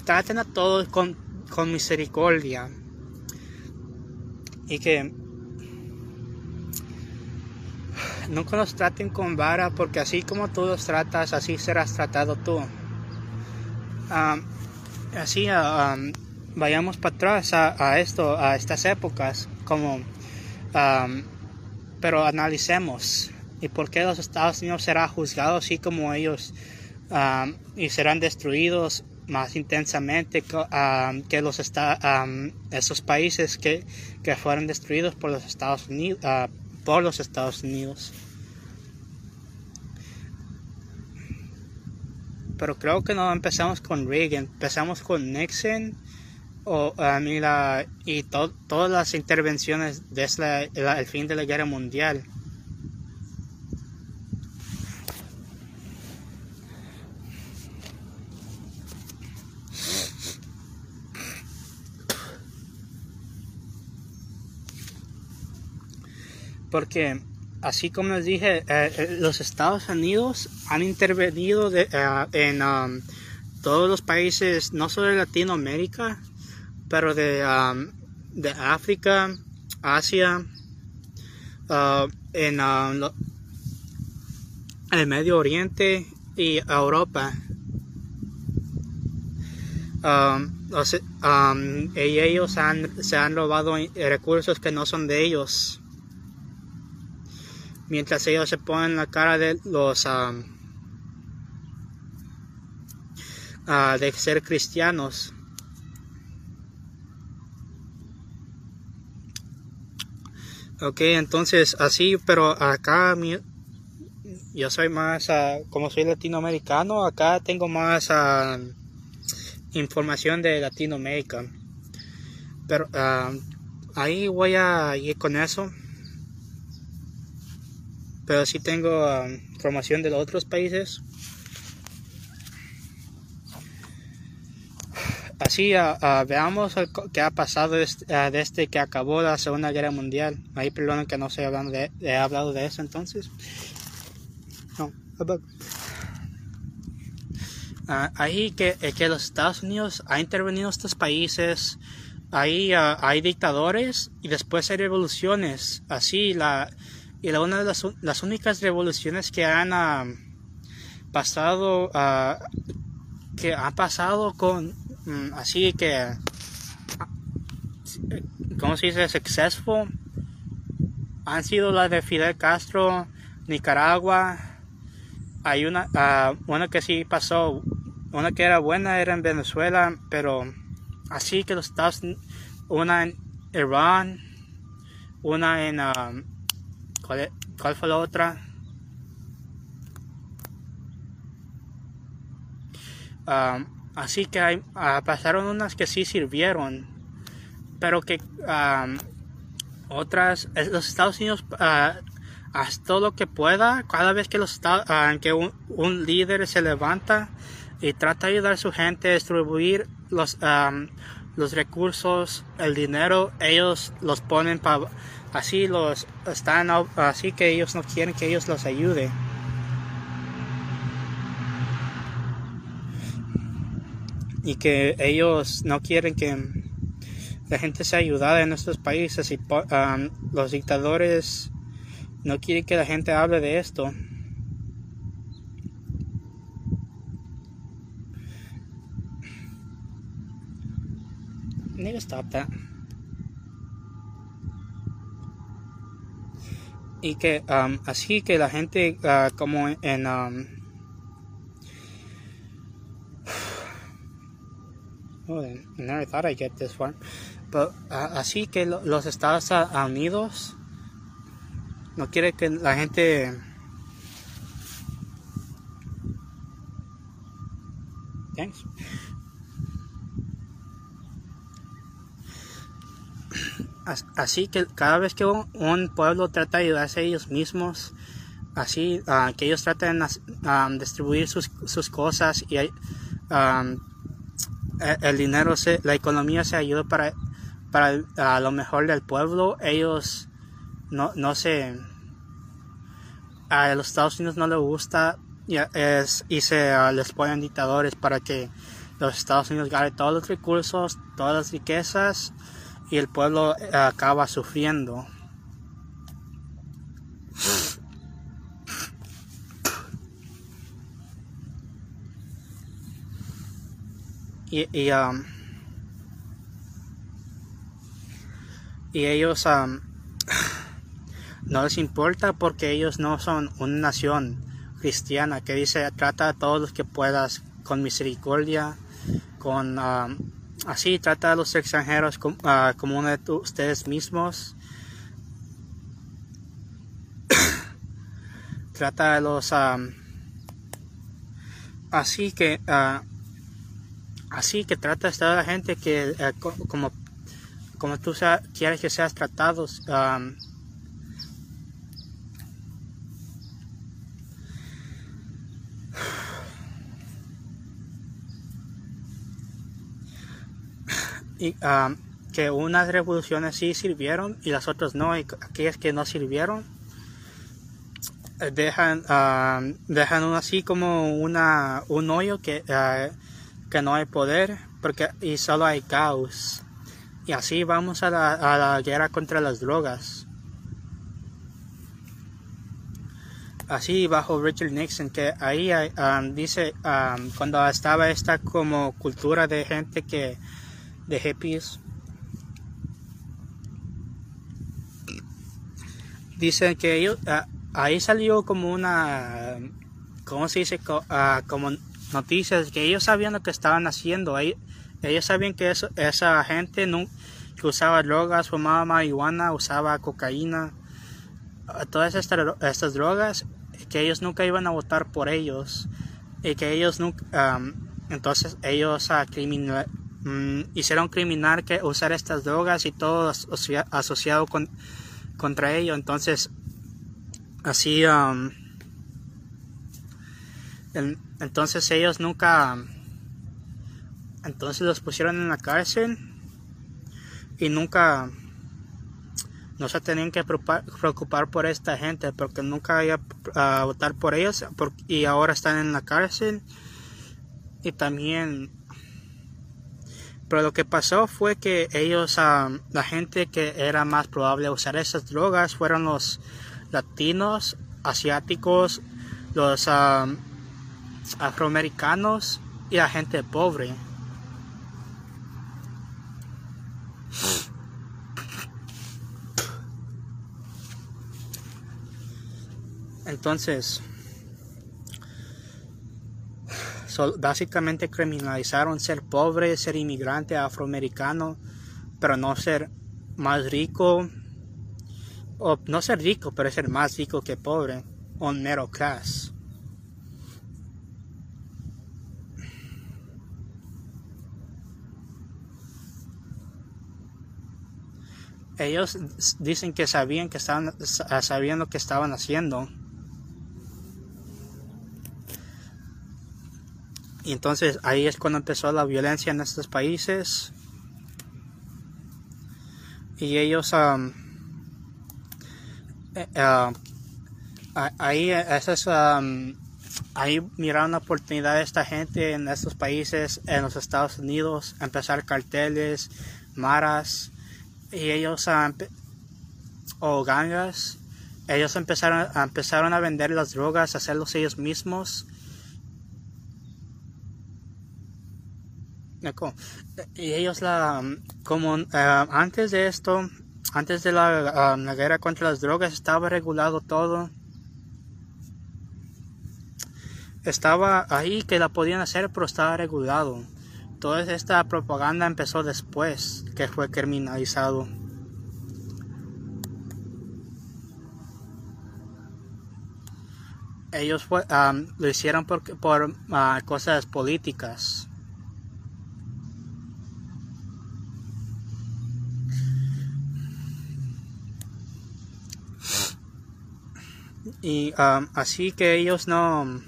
traten a todos con, con misericordia. Y que nunca los traten con vara, porque así como tú los tratas, así serás tratado tú. Um, así, um, vayamos para atrás a, esto, a estas épocas, como pero analicemos y por qué los Estados Unidos serán juzgados así como ellos y serán destruidos más intensamente que los esos países que, que, fueron destruidos por los Estados Unidos ah, por los Estados Unidos pero creo que no empezamos con Reagan empezamos con Nixon o, a mí la, y todas las intervenciones desde el fin de la guerra mundial. Porque, así como les dije, eh, eh, los Estados Unidos han intervenido eh, en um, todos los países, no solo de Latinoamérica, pero de, um, de África, Asia, uh, en uh, el Medio Oriente y Europa. Um, y ellos se han robado recursos que no son de ellos. Mientras ellos se ponen la cara de los uh, de ser cristianos. Ok, entonces así, pero acá yo soy más, uh, como soy latinoamericano, acá tengo más información de Latinoamérica. Pero ahí voy a ir con eso. Pero sí tengo información de los otros países. Así veamos qué ha pasado desde, que acabó la Segunda Guerra Mundial. Ahí perdonen que no estoy hablando he hablado de eso entonces. no, uh, ahí que, eh, que los Estados Unidos ha intervenido en estos países, ahí uh, hay dictadores y después hay revoluciones. Así, la, y la, una de las, únicas revoluciones que han pasado, que han pasado con, um, así que, ¿cómo se dice? Successful, han sido las de Fidel Castro, Nicaragua, hay una, uh, una que sí pasó, una que era buena era en Venezuela, pero así que los Estados una en Irán, una en, um, ¿cuál, ¿cuál, fue la otra? Um, así que hay, uh, pasaron unas que sí sirvieron, pero que um, otras, los Estados Unidos uh, haz todo lo que pueda cada vez que, los, que un, líder se levanta y trata de ayudar a su gente a distribuir los, los recursos, el dinero, ellos los ponen para así los están así que ellos no quieren que ellos los ayude. Y que ellos no quieren que la gente sea ayudada en estos países y los dictadores no quiere que la gente hable de esto. To stop that. Y que um, así que la gente uh, como en um, oh, I never thought I'd get this far. But, uh, así que lo, los Estados Unidos no quiere que la gente Thanks. Así que cada vez que un, pueblo trata de ayudarse a ellos mismos, así uh, que ellos traten de um, distribuir sus, cosas y um, e, el, dinero, se, la economía se ayuda para, para lo mejor del pueblo, ellos no, no sé, a los Estados Unidos no le gusta y, se les ponen dictadores para que los Estados Unidos ganen todos los recursos, todas las riquezas y el pueblo uh, acaba sufriendo. Y, y, um, ellos um, no les importa porque ellos no son una nación cristiana que dice trata a todos los que puedas con misericordia, con um, así trata a los extranjeros como, uh, como uno de ustedes mismos. trata a los um, así que uh, así que trata a toda gente que uh, como como tú quieres que seas tratados um, que unas revoluciones sí sirvieron y las otras no, y aquellas que no sirvieron eh, dejan, um, dejan así como una, un hoyo que, uh, que no hay poder porque, y solo hay caos. Y así vamos a la, a guerra contra las drogas. Así bajo Richard Nixon, que ahí um, dice, cuando estaba esta como cultura de gente que de hippies. Dicen que ellos, ah, ahí salió como una, ¿cómo se dice? Ah, como noticias que ellos sabían lo que estaban haciendo. Ellos, ellos sabían que esa gente no, que usaba drogas, fumaba marihuana, usaba cocaína, todas estas, estas drogas, que ellos nunca iban a votar por ellos y que ellos nunca, entonces ellos a criminal, Mm, hicieron criminal que usar estas drogas y todo asociado con, contra ello. Entonces, así, um, entonces ellos nunca, entonces los pusieron en la cárcel y nunca, no se tenían que preocupar, por esta gente porque nunca iba a votar por ellos y ahora están en la cárcel y también pero lo que pasó fue que ellos la gente que era más probable usar esas drogas fueron los latinos asiáticos los afroamericanos y la gente pobre. Entonces, básicamente criminalizaron ser pobre, ser inmigrante afroamericano, pero no ser más rico, o no ser rico, pero ser más rico que pobre, o middle class. Ellos dicen que sabían que estaban sabían lo que estaban haciendo Entonces ahí es cuando empezó la violencia en estos países. Y ellos um, eh, ahí esas um, ahí miraron la oportunidad de esta gente en estos países, en los Estados Unidos, empezar carteles, maras, y ellos um, o gangas, ellos empezaron, empezaron a vender las drogas, a hacerlos ellos mismos Y ellos la, como eh, antes de esto, antes de la, la, guerra contra las drogas estaba regulado todo. Estaba ahí que la podían hacer, pero estaba regulado. Toda esta propaganda empezó después que fue criminalizado. Ellos fue, lo hicieron por, por ah, cosas políticas. Y um, así que ellos no...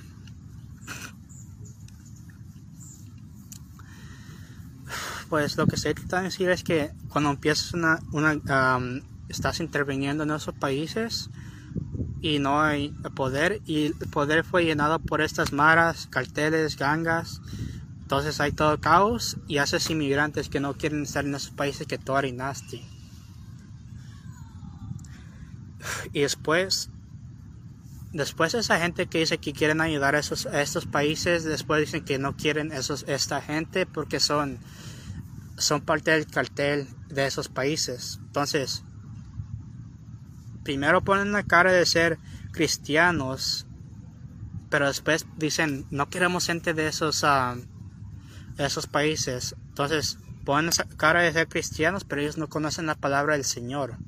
Pues lo que se trata de decir es que cuando empiezas una... una um, estás interviniendo en esos países y no hay poder y el poder fue llenado por estas maras, carteles, gangas. Entonces hay todo caos y haces inmigrantes que no quieren estar en esos países que tú harinaste. Y después después esa gente que dice que quieren ayudar a, esos, estos países, después dicen que no quieren esos, esta gente porque son, son parte del cartel de esos países. Entonces, primero ponen la cara de ser cristianos, pero después dicen no queremos gente de esos, uh, esos países. Entonces, ponen la cara de ser cristianos, pero ellos no conocen la palabra del Señor.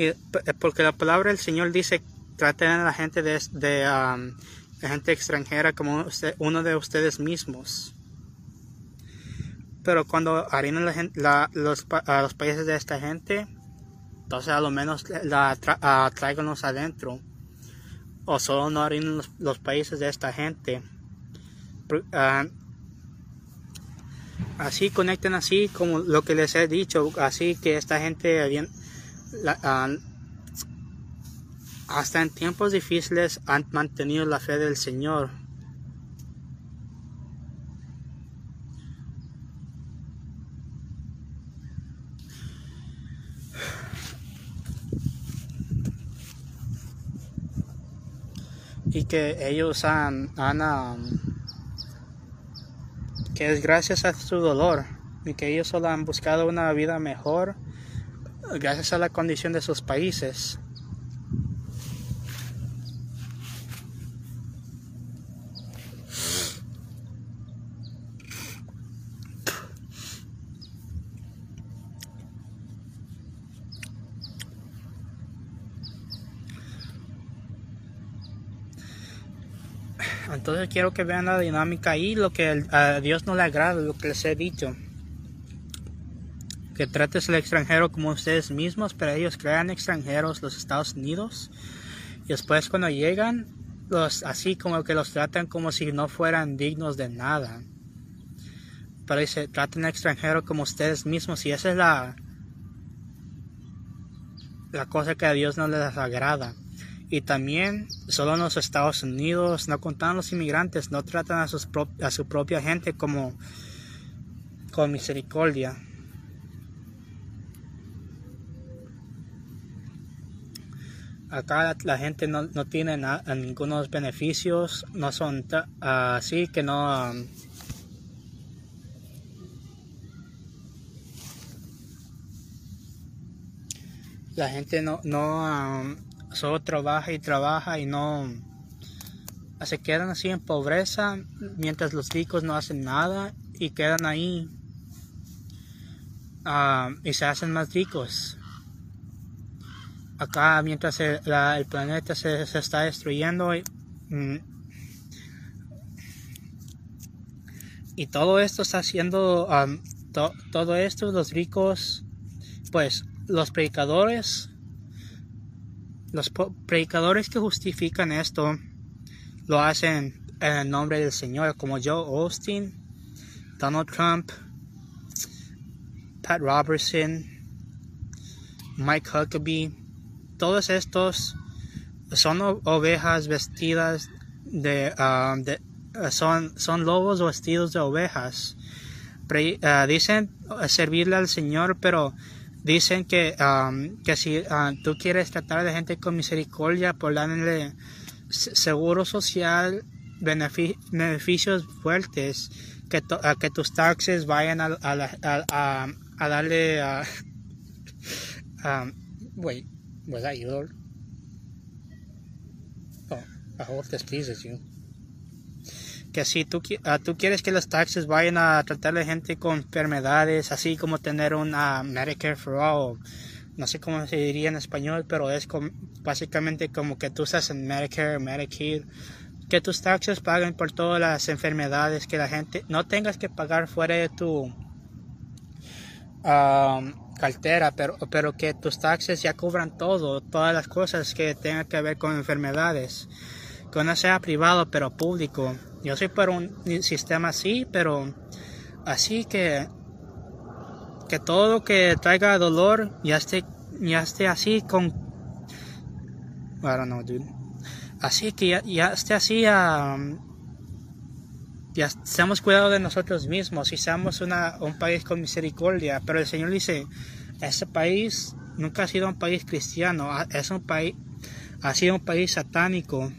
Eh, porque la palabra del Señor dice, traten a la gente de, de um, gente extranjera como uno de ustedes mismos. Pero cuando harinan la, los, a los países de esta gente, entonces a lo menos la tráiganos adentro. O solo no harinan los, países de esta gente. Ah, así conecten así como lo que les he dicho, así que esta gente bien, Ah, hasta en tiempos difíciles han mantenido la fe del Señor. y que ellos han, han que es gracias a su dolor y que ellos solo han buscado una vida mejor gracias a la condición de sus países. Entonces quiero que vean la dinámica ahí, lo que a Dios no le agrada, lo que les he dicho que trates al extranjero como ustedes mismos, pero ellos crean extranjeros los Estados Unidos y después cuando llegan, los así como que los tratan como si no fueran dignos de nada. pero dice, traten al extranjero como ustedes mismos. Y esa es la, la cosa que a Dios no les agrada. Y también, solo en los Estados Unidos, no contan los inmigrantes, no tratan a, sus a su propia gente como con misericordia. Acá la, gente no, no tiene ninguno ningunos beneficios, no son así que no... La gente no, no um, solo trabaja y trabaja y no se quedan así en pobreza mientras los ricos no hacen nada y quedan ahí um, y se hacen más ricos acá mientras el, planeta se, está destruyendo y, mm, y todo esto está haciendo um, todo esto los ricos pues los predicadores los predicadores que justifican esto lo hacen en el nombre del Señor como Joe Austin Donald Trump Pat Robertson Mike Huckabee todos estos son ovejas vestidas de, um, son, son lobos vestidos de ovejas. Uh, dicen servirle al Señor, pero dicen que, um, que si tú quieres tratar de gente con misericordia, por darle seguro social, beneficios fuertes, que, que tus taxes vayan a, a, darle a, um, wait, Was that you, Lord? Oh, I hope this pleases you. Que si tú, uh, tú quieres que los taxes vayan a tratar a gente con enfermedades, así como tener una Medicare for All, no sé cómo se diría en español, pero es básicamente como que tú estás en Medicare, Medicaid, que tus taxes paguen por todas las enfermedades, que la gente no tengas que pagar fuera de tu um, cartera, pero, pero que tus taxes ya cubran todo, todas las cosas que tengan que ver con enfermedades. Que no sea privado, pero público. Yo soy por un sistema así, pero así que que todo que traiga dolor ya esté, ya esté así con I don't know, dude. Así que ya, ya esté así um, ya seamos cuidado de nosotros mismos y seamos una, un país con misericordia. Pero el Señor dice, ese país nunca ha sido un país cristiano, es un país, ha sido un país satánico.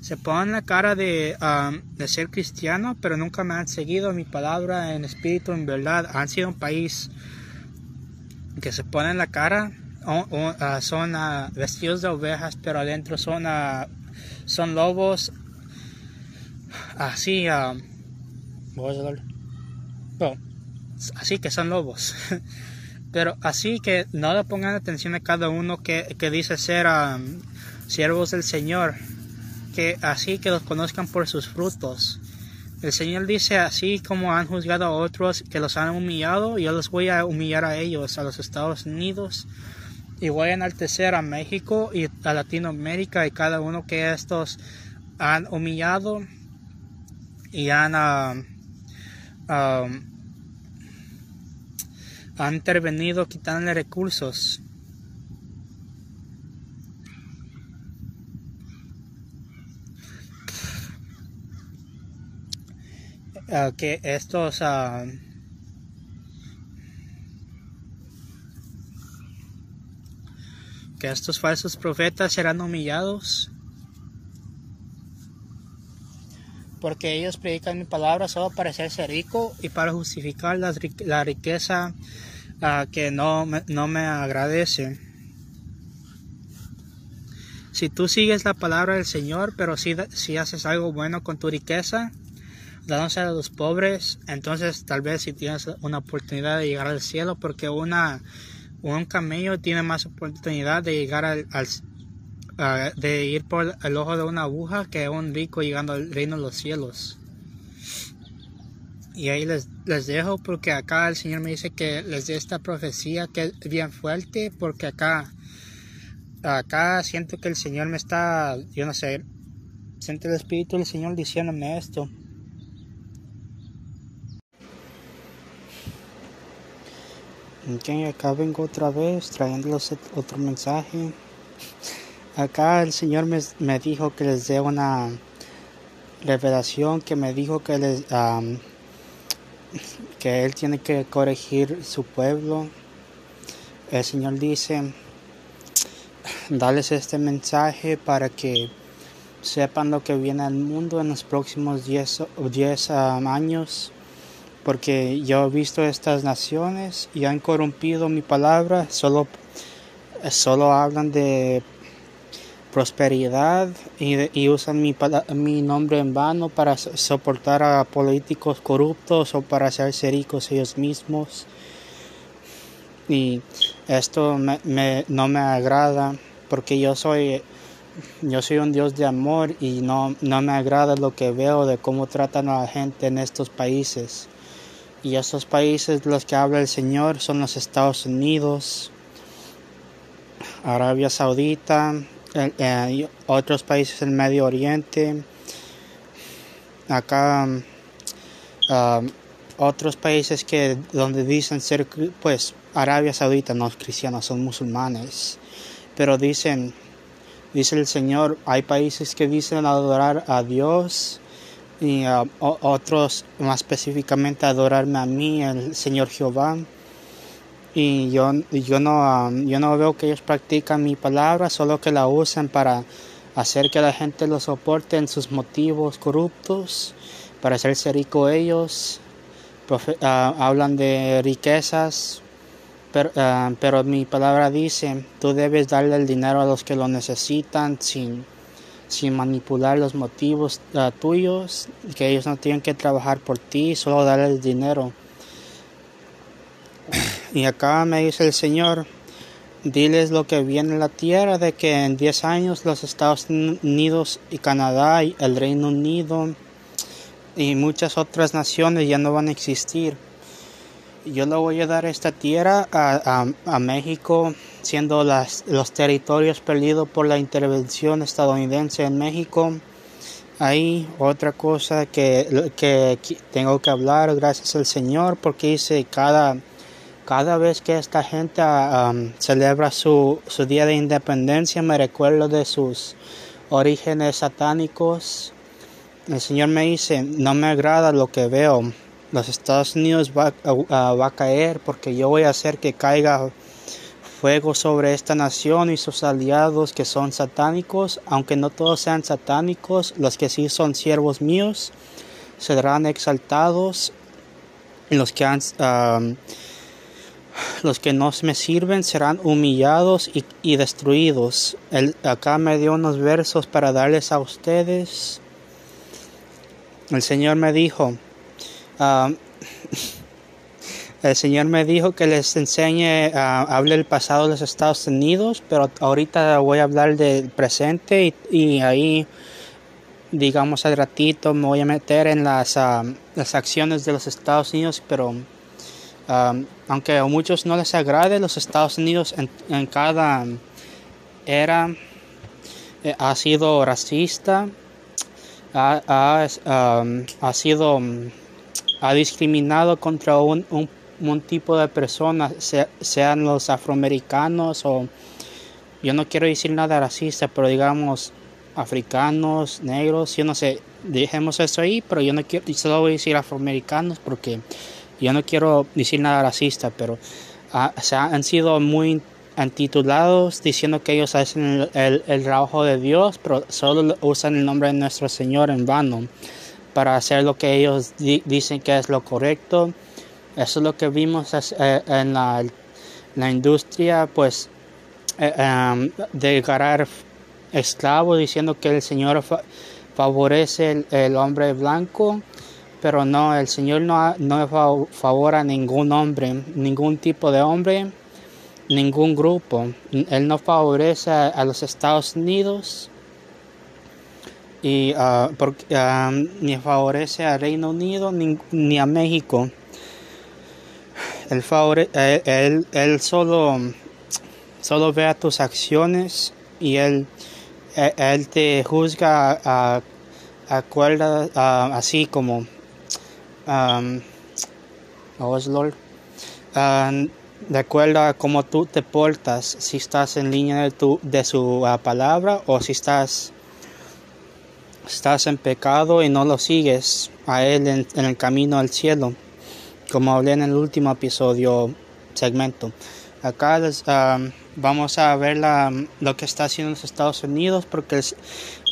Se ponen la cara de, um, de ser cristiano, pero nunca me han seguido mi palabra en espíritu, en verdad. Han sido un país que se ponen la cara, uh, son uh, vestidos de ovejas, pero adentro son, uh, son lobos así, um, así que son lobos. Pero así que no le pongan atención a cada uno que, dice ser um, siervos del Señor, que así que los conozcan por sus frutos. El Señor dice así como han juzgado a otros que los han humillado, yo los voy a humillar a ellos, a los Estados Unidos, y voy a enaltecer a México y a Latinoamérica y cada uno que estos han humillado y han um, um, han intervenido quitándole recursos. Uh, que estos uh, que estos falsos profetas serán humillados porque ellos predican mi palabra solo para hacerse rico y para justificar la, riqueza uh, que no, no me agradece. Si tú sigues la palabra del Señor, pero si, si haces algo bueno con tu riqueza, dándose a los pobres, entonces tal vez si tienes una oportunidad de llegar al cielo, porque una, un camello tiene más oportunidad de llegar al, al de ir por el ojo de una aguja que un rico llegando al reino de los cielos. Y ahí les, les dejo porque acá el Señor me dice que les dé esta profecía que es bien fuerte porque acá, acá siento que el Señor me está, yo no sé, siento el Espíritu del Señor diciéndome esto. Ok, acá vengo otra vez trayéndoles otro mensaje. Acá el Señor me, me dijo que les dé una revelación que me dijo que les que él tiene que corregir su pueblo. El Señor dice, dales este mensaje para que sepan lo que viene al mundo en los próximos 10 años porque yo he visto estas naciones y han corrompido mi palabra, solo, solo hablan de prosperidad y, usan mi, mi, nombre en vano para soportar a políticos corruptos o para hacerse ricos ellos mismos. Y esto me, no me agrada porque yo soy, yo soy un Dios de amor y no, no me agrada lo que veo de cómo tratan a la gente en estos países. Y esos países los que habla el Señor son los Estados Unidos, Arabia Saudita, otros países del Medio Oriente, acá um, otros países que donde dicen ser pues Arabia Saudita no es cristiana son musulmanes pero dicen dice el Señor hay países que dicen adorar a Dios y otros más específicamente adorarme a mí, el Señor Jehová. Y yo, yo, no, yo no veo que ellos practican mi palabra, solo que la usan para hacer que la gente lo soporte en sus motivos corruptos, para hacerse rico ellos. hablan de riquezas, pero, pero mi palabra dice, tú debes darle el dinero a los que lo necesitan sin sin manipular los motivos uh, tuyos, que ellos no tienen que trabajar por ti, solo darles dinero. Y acá me dice el Señor, diles lo que viene en la tierra, de que en 10 años los Estados Unidos y Canadá y el Reino Unido y muchas otras naciones ya no van a existir yo le voy a dar esta tierra a, a, México, siendo las, los territorios perdidos por la intervención estadounidense en México. Hay otra cosa que, que, tengo que hablar, gracias al Señor, porque dice cada, cada vez que esta gente um, celebra su, su día de independencia, me recuerdo de sus orígenes satánicos. El Señor me dice, no me agrada lo que veo. Los Estados Unidos va, va a caer porque yo voy a hacer que caiga fuego sobre esta nación y sus aliados que son satánicos, aunque no todos sean satánicos, los que sí son siervos míos serán exaltados. Los que han, los que no me sirven serán humillados y, y destruidos. El, acá me dio unos versos para darles a ustedes. El Señor me dijo, el Señor me dijo que les enseñe a hablar el pasado de los Estados Unidos, pero ahorita voy a hablar del presente y, ahí, digamos, al ratito me voy a meter en las, las acciones de los Estados Unidos, pero aunque a muchos no les agrade, los Estados Unidos en, cada era eh, ha sido racista, ha, ha sido ha discriminado contra un, un, tipo de personas, sean los afroamericanos o yo no quiero decir nada racista, pero digamos africanos, negros, yo no sé, dejemos eso ahí, pero yo no quiero, solo voy a decir afroamericanos porque yo no quiero decir nada racista, pero ah, se han sido muy antitulados diciendo que ellos hacen el, el, trabajo de Dios, pero solo usan el nombre de nuestro Señor en vano para hacer lo que ellos dicen que es lo correcto. Eso es lo que vimos eh, en la, la, industria, pues, eh, em, de ganar esclavos, diciendo que el Señor favorece el, hombre blanco, pero no, el Señor no, no favor a ningún hombre, ningún tipo de hombre, ningún grupo. Él no favorece a los Estados Unidos y uh, ni favorece al Reino Unido ni, a México. Él, favore, él, solo, solo ve a tus acciones y él, él te juzga a, a, así como um, oh Lord. de acuerdo a cómo tú te portas, si estás en línea de, tu, su uh, palabra o si estás, estás en pecado y no lo sigues a Él en, el camino al cielo, como hablé en el último episodio segmento. Acá um, vamos a ver lo que está haciendo los Estados Unidos porque,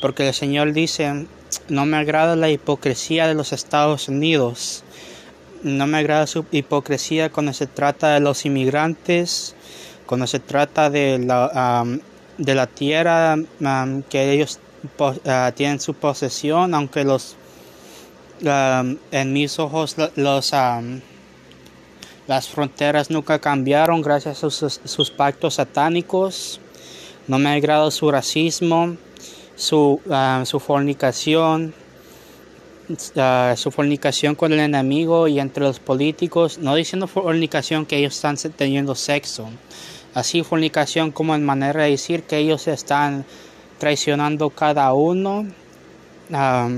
porque el Señor dice, no me agrada la hipocresía de los Estados Unidos no me agrada su hipocresía cuando se trata de los inmigrantes, cuando se trata de la, de la tierra que ellos ah, tienen su posesión, aunque los en mis ojos los las fronteras nunca cambiaron gracias a sus, pactos satánicos. No me agrada su racismo, su, su fornicación, su fornicación con el enemigo y entre los políticos, no diciendo fornicación que ellos están teniendo sexo, así fornicación como en manera de decir que ellos están traicionando cada uno ah,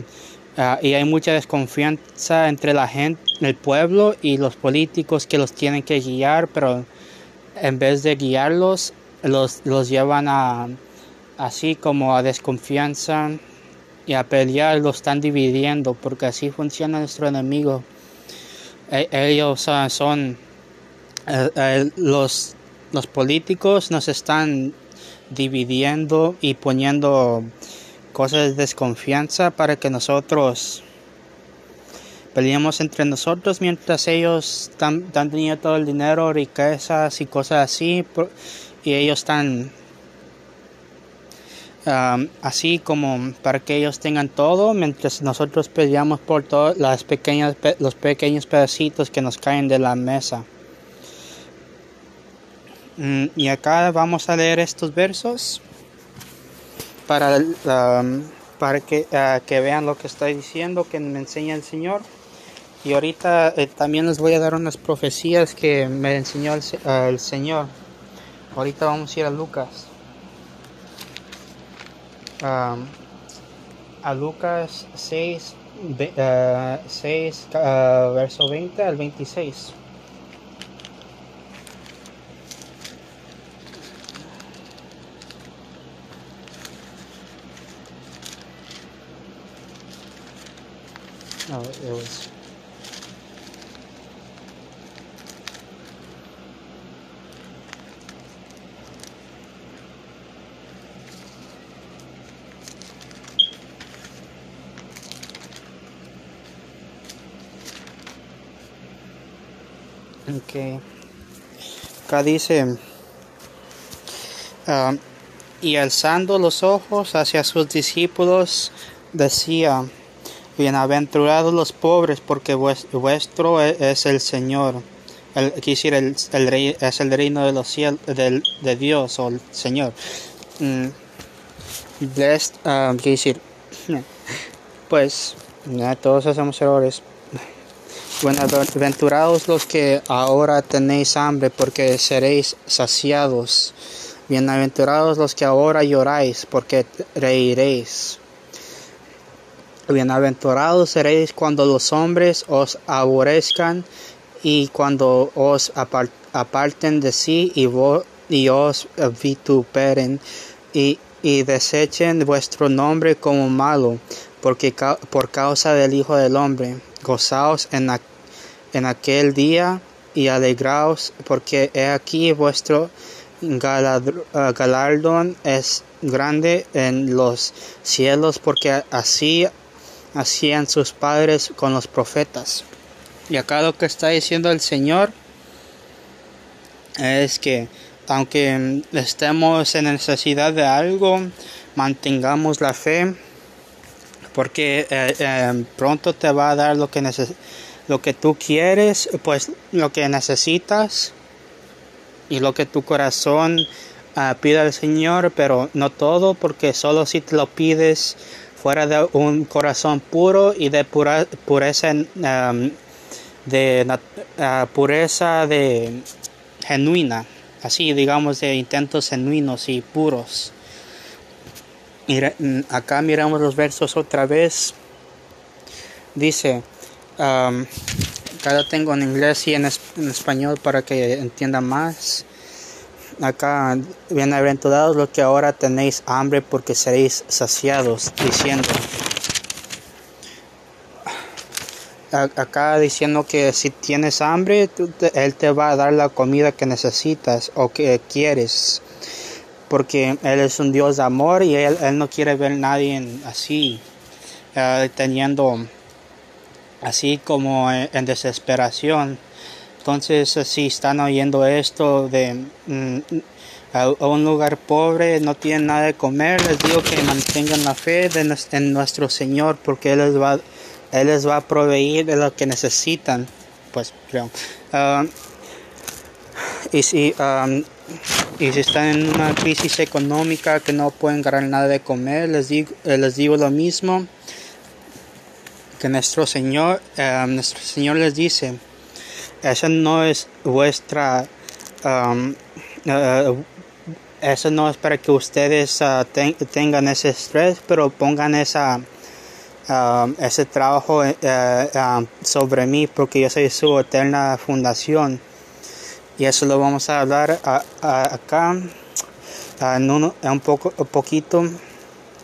y hay mucha desconfianza entre la gente, el pueblo y los políticos que los tienen que guiar, pero en vez de guiarlos, los, los llevan a así como a desconfianza y a pelear lo están dividiendo porque así funciona nuestro enemigo. E, ellos son eh, eh, los, los políticos nos están dividiendo y poniendo cosas de desconfianza para que nosotros peleemos entre nosotros mientras ellos están, están teniendo todo el dinero, riquezas y cosas así y ellos están así como para que ellos tengan todo, mientras nosotros peleamos por todos las pequeñas, los pequeños pedacitos que nos caen de la mesa. Mm, y acá vamos a leer estos versos para, para que, ah, que, vean lo que estoy diciendo, que me enseña el Señor. Y ahorita eh, también les voy a dar unas profecías que me enseñó el, el Señor. Ahorita vamos a ir a Lucas a Lucas 6, 6 uh, verso 20 al 26. Oh, it was que acá dice ah, y alzando los ojos hacia sus discípulos decía bienaventurados los pobres porque vuestro e-, es el Señor. El, el, el rey, es el reino de los cielos de Dios o el Señor mm, blessed uh, decir pues todos hacemos errores Bienaventurados los que ahora tenéis hambre, porque seréis saciados. Bienaventurados los que ahora lloráis, porque reiréis. Bienaventurados seréis cuando los hombres os aborrezcan y cuando os aparten de sí y, y os vituperen y, y desechen vuestro nombre como malo, porque por causa del Hijo del Hombre gozaos en, en aquel día y alegraos, porque he aquí vuestro ah, galardón es grande en los cielos, porque así hacían sus padres con los profetas. Y acá lo que está diciendo el Señor es que aunque estemos en necesidad de algo, mantengamos la fe porque eh, eh, pronto te va a dar lo que lo que tú quieres, pues lo que necesitas y lo que tu corazón uh, pide al Señor, pero no todo, porque solo si te lo pides fuera de un corazón puro y de pura, pureza um, de uh, pureza de así digamos de intentos genuinos y puros. Mm, acá miramos los versos otra vez. Dice, acá lo tengo en inglés y en, español para que entiendan más. Acá, bienaventurados los que ahora tenéis hambre porque seréis saciados, diciendo. Acá diciendo que si tienes hambre, Él te va a dar la comida que necesitas o que quieres. Porque Él es un Dios de amor y Él, él no quiere ver a nadie así, uh, teniendo así como en, desesperación. Entonces, si están oyendo esto de mm, a, un lugar pobre, no tienen nada de comer, les digo que mantengan la fe en nuestro Señor, porque Él les va, Él les va a proveer de lo que necesitan. Pues, ah, y si um, y si están en una crisis económica que no pueden ganar nada de comer, les digo, les digo lo mismo que nuestro Señor, eh, nuestro Señor les dice, esa no es vuestra, uh, eso no es para que ustedes uh, tengan ese estrés, pero pongan esa, um, ese trabajo uh, sobre mí, porque yo soy su eterna fundación. Y eso lo vamos a hablar acá en un, un, poco, un poquito.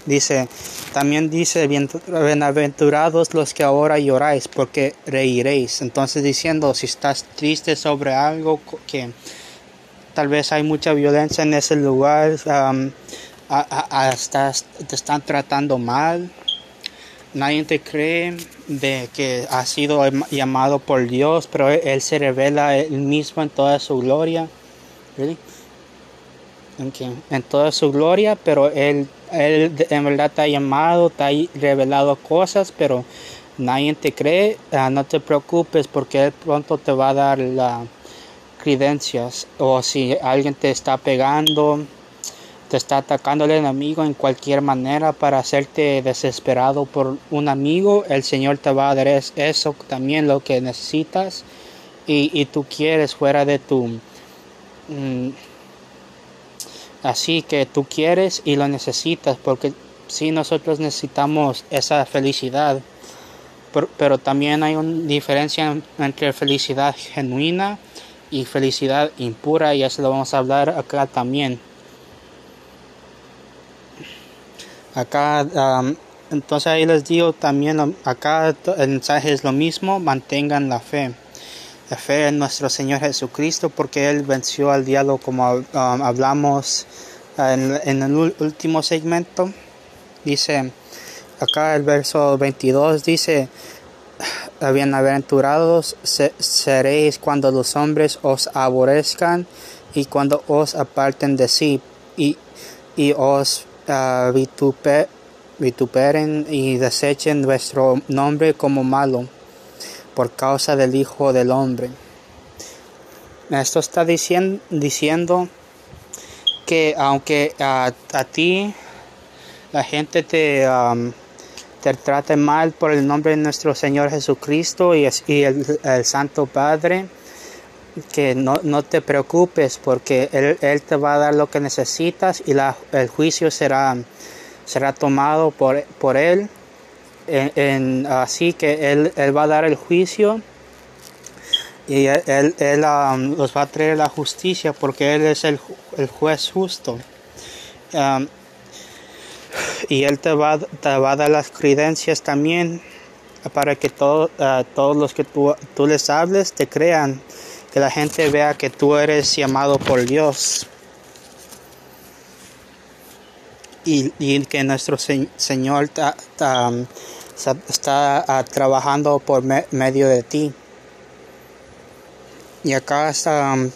Dice, también dice, bienaventurados los que ahora lloráis, porque reiréis. Entonces diciendo, si estás triste sobre algo que tal vez hay mucha violencia en ese lugar, te están tratando mal, nadie te cree de que ha sido llamado por Dios, pero Él se revela Él mismo en toda su gloria. En toda su gloria, pero Él él en verdad te ha llamado, te ha revelado cosas, pero nadie te cree. Ah, no te preocupes porque Él pronto te va a dar las credencias. O si alguien te está pegando, te está atacando el enemigo en cualquier manera para hacerte desesperado por un amigo, el Señor te va a dar eso también lo que necesitas y, tú quieres fuera de tu... Mm, así que tú quieres y lo necesitas, porque si nosotros necesitamos esa felicidad, pero, también hay una diferencia entre felicidad genuina y felicidad impura, y eso lo vamos a hablar acá también. Acá, entonces ahí les digo también, acá el mensaje es lo mismo, mantengan la fe la fe en nuestro Señor Jesucristo porque Él venció al diablo como hablamos en, el último segmento. Dice acá el verso 22 dice, bienaventurados seréis cuando los hombres os aborrezcan y cuando os aparten de sí y, y os vituperen y desechen vuestro nombre como malo por causa del Hijo del Hombre. Esto está diciendo, que aunque a, ti la gente te, te trate mal por el nombre de nuestro Señor Jesucristo y, el, Santo Padre, que no, te preocupes porque él, te va a dar lo que necesitas y la, el juicio será, será tomado por, por Él así que él, él, va a dar el juicio y él, él, um, los va a traer la justicia porque él es el, el juez justo. Um, y él te va, te va a dar las credencias también para que todo, uh, todos los que tú, tú les hables te crean, que la gente vea que tú eres llamado por Dios. y, que nuestro Señor um, está ah, trabajando por medio de ti. Y acá está um,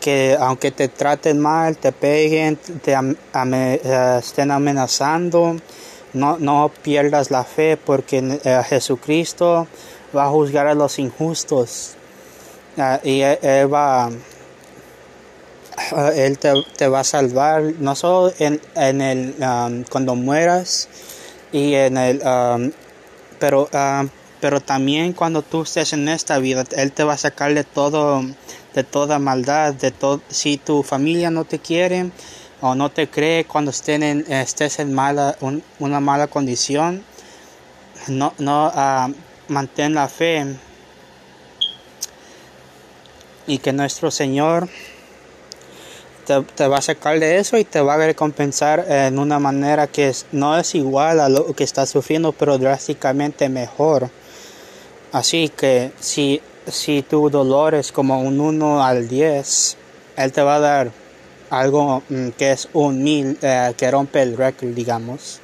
que, aunque te traten mal, te peguen, te eh, estén amenazando, no, no pierdas la fe porque eh, Jesucristo va a juzgar a los injustos. Ah, y él va él te, va a salvar, no solo en, en el, um, cuando mueras, y en el, um, pero, um, pero también cuando tú estés en esta vida, Él te va a sacar de todo, de toda maldad, de todo, si tu familia no te quiere o no te cree cuando estén en, estés en mala, una mala condición, no, no, uh, mantén la fe y que nuestro Señor te, va a sacar de eso y te va a recompensar en una manera que no es igual a lo que estás sufriendo, pero drásticamente mejor. Así que si, si tu dolor es como un 1 al 10, Él te va a dar algo mm, que es un mil, eh, que rompe el récord, digamos.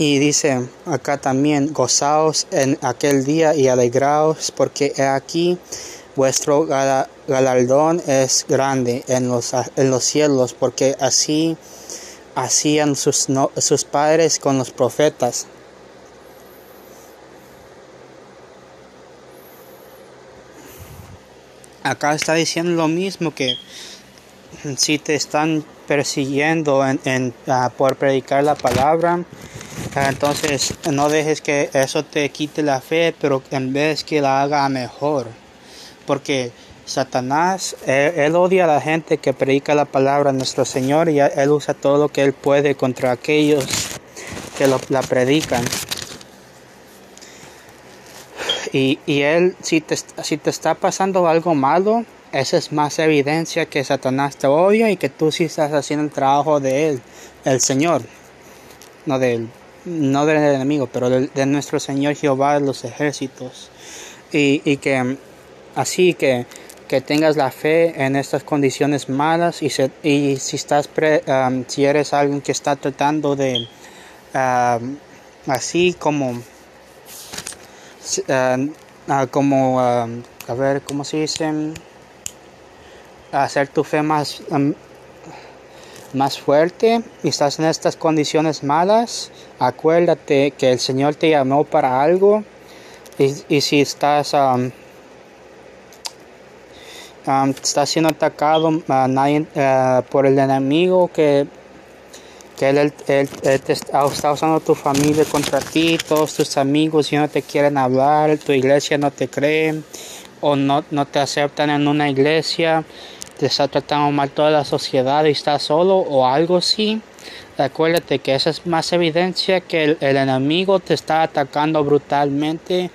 Y dice acá también, gozaos en aquel día y alegraos, porque he aquí vuestro galardón es grande en los, en los cielos, porque así hacían sus, sus padres con los profetas. Acá está diciendo lo mismo que si te están persiguiendo en, ah, por predicar la palabra, entonces no dejes que eso te quite la fe, pero en vez que la haga mejor porque Satanás, él, odia a la gente que predica la palabra de nuestro Señor y él usa todo lo que él puede contra aquellos que la predican. Y, él, si te, si te está pasando algo malo, esa es más evidencia que Satanás te odia y que tú sí estás haciendo el trabajo de él, el Señor, no del, no del enemigo, pero de, nuestro Señor Jehová de los ejércitos. Y, y que Así que que tengas la fe en estas condiciones malas y, y si estás um, si eres alguien que está tratando de así como uh, como a ver cómo se dice hacer tu fe más más fuerte y estás en estas condiciones malas acuérdate que el Señor te llamó para algo y, y si estás está siendo atacado uh, por el enemigo que, que él, está usando tu familia contra ti, todos tus amigos ya no te quieren hablar, tu iglesia no te cree o no, no te aceptan en una iglesia, te está tratando mal toda la sociedad y estás solo o algo así. Acuérdate que esa es más evidencia que el, enemigo te está atacando brutalmente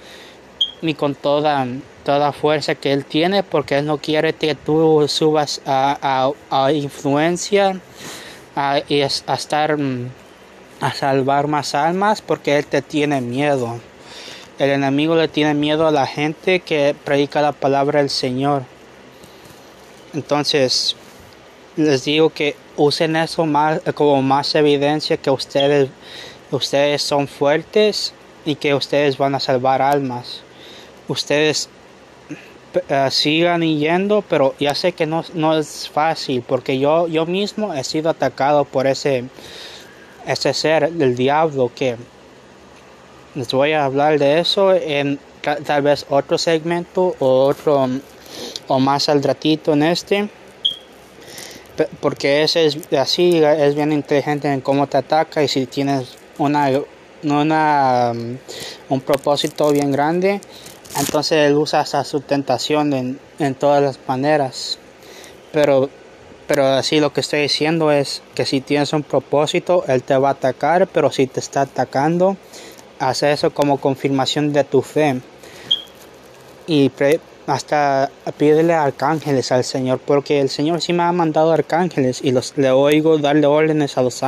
y con toda toda fuerza que Él tiene porque Él no quiere que tú subas a, a, influencia y a estar mm, a salvar más almas porque Él te tiene miedo. El enemigo le tiene miedo a la gente que predica la palabra del Señor. Entonces, les digo que usen eso más, como más evidencia que ustedes, ustedes son fuertes y que ustedes van a salvar almas. Ustedes uh, sigan yendo, pero ya sé que no, no, es fácil porque yo, yo mismo he sido atacado por ese, ese ser del diablo que les voy a hablar de eso en tal vez otro segmento o otro o más al ratito en este porque ese es así es bien inteligente en cómo te ataca y si tienes una, una un propósito bien grande entonces él usa esa sustentación en, en todas las maneras. Pero, pero así lo que estoy diciendo es que si tienes un propósito, él te va a atacar, pero si te está atacando, hace eso como confirmación de tu fe. Y hasta pídele arcángeles al Señor, porque el Señor sí me ha mandado arcángeles y los, le oigo darle órdenes a los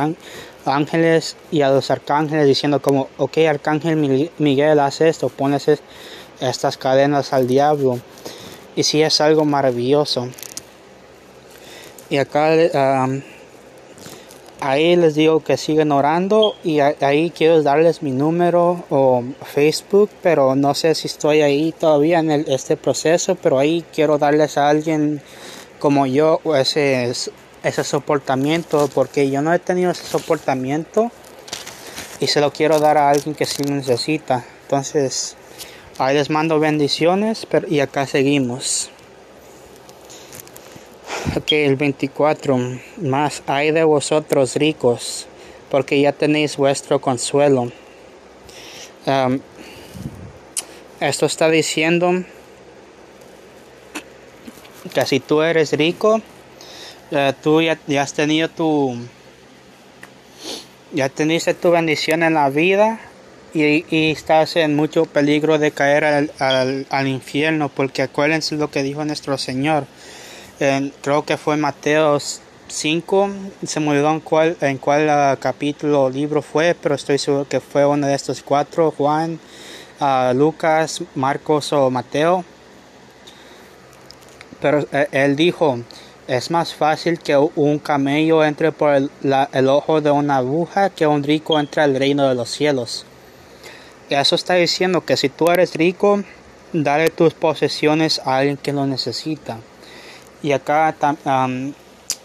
ángeles y a los arcángeles diciendo como, ok, arcángel Miguel, hace esto, pones estas cadenas al diablo. Y si es algo maravilloso. Y acá ahí les digo que siguen orando y ahí quiero darles mi número o Facebook, pero no sé si estoy ahí todavía en este proceso, pero ahí quiero darles a alguien como yo ese, ese soportamiento, porque yo no he tenido ese soportamiento y se lo quiero dar a alguien que sí necesita. Entonces, Ahí les mando bendiciones y acá seguimos. Ok, el 24. Más hay de vosotros ricos, porque ya tenéis vuestro consuelo. esto está diciendo que si tú eres rico, eh, tú ya, ya, has tenido tu, ya teniste tu bendición en la vida y, estás en mucho peligro de caer al, al, infierno, porque acuérdense lo que dijo nuestro Señor. Creo que fue Mateo 5, se me olvidó en cuál, en cuál ah, capítulo o libro fue, pero estoy seguro que fue uno de estos cuatro, Juan, uh, Lucas, Marcos o Mateo. Pero eh, él dijo, es más fácil que un camello entre por el, ojo de una aguja que un rico entre al reino de los cielos. Eso está diciendo que si tú eres rico, dale tus posesiones a alguien que lo necesita. Y acá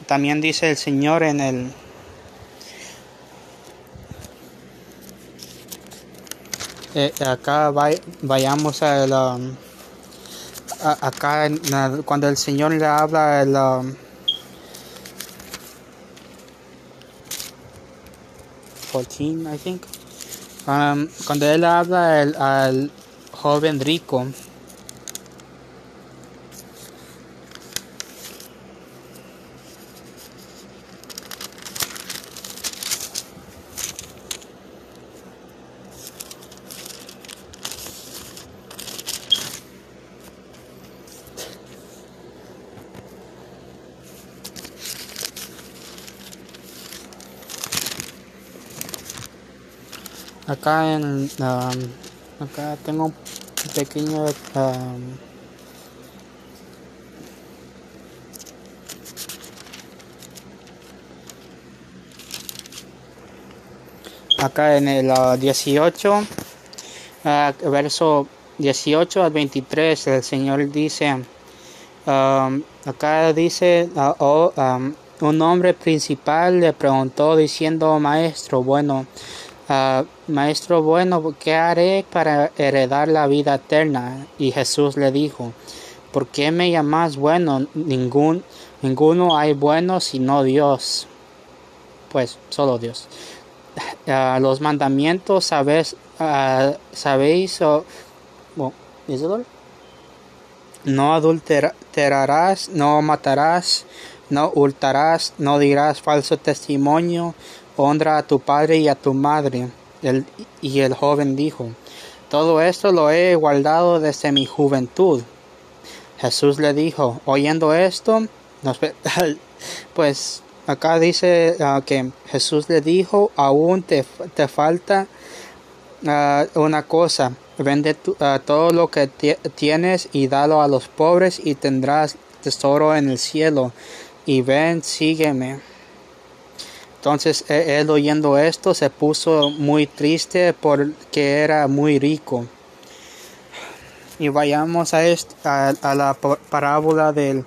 también dice el Señor en el eh, acá vayamos a, la, acá cuando el Señor le habla el, 14 I think. Um, cuando él habla al joven rico acá en acá tengo un pequeño acá en el 18 ah, verso 18 al 23 el Señor dice acá dice ah, oh, un hombre principal le preguntó diciendo maestro bueno Ah, maestro bueno, ¿qué haré para heredar la vida eterna? Y Jesús le dijo, ¿por qué me llamas bueno? Ningún, ninguno hay bueno sino Dios. Pues solo Dios. Ah, los mandamientos sabes, uh, sabéis o no adulterarás, no matarás, no hurtarás, no dirás falso testimonio, honra a tu padre y a tu madre. y el joven dijo, todo esto lo he guardado desde mi juventud. Jesús le dijo, oyendo esto, pues acá dice ah, que Jesús le dijo, aún te, te falta ah, una cosa, vende ah, todo lo que tienes y dalo a los pobres y tendrás tesoro en el cielo. Y ven, sígueme. Entonces e, él oyendo esto se puso muy triste porque era muy rico. Y vayamos a, a, la parábola del,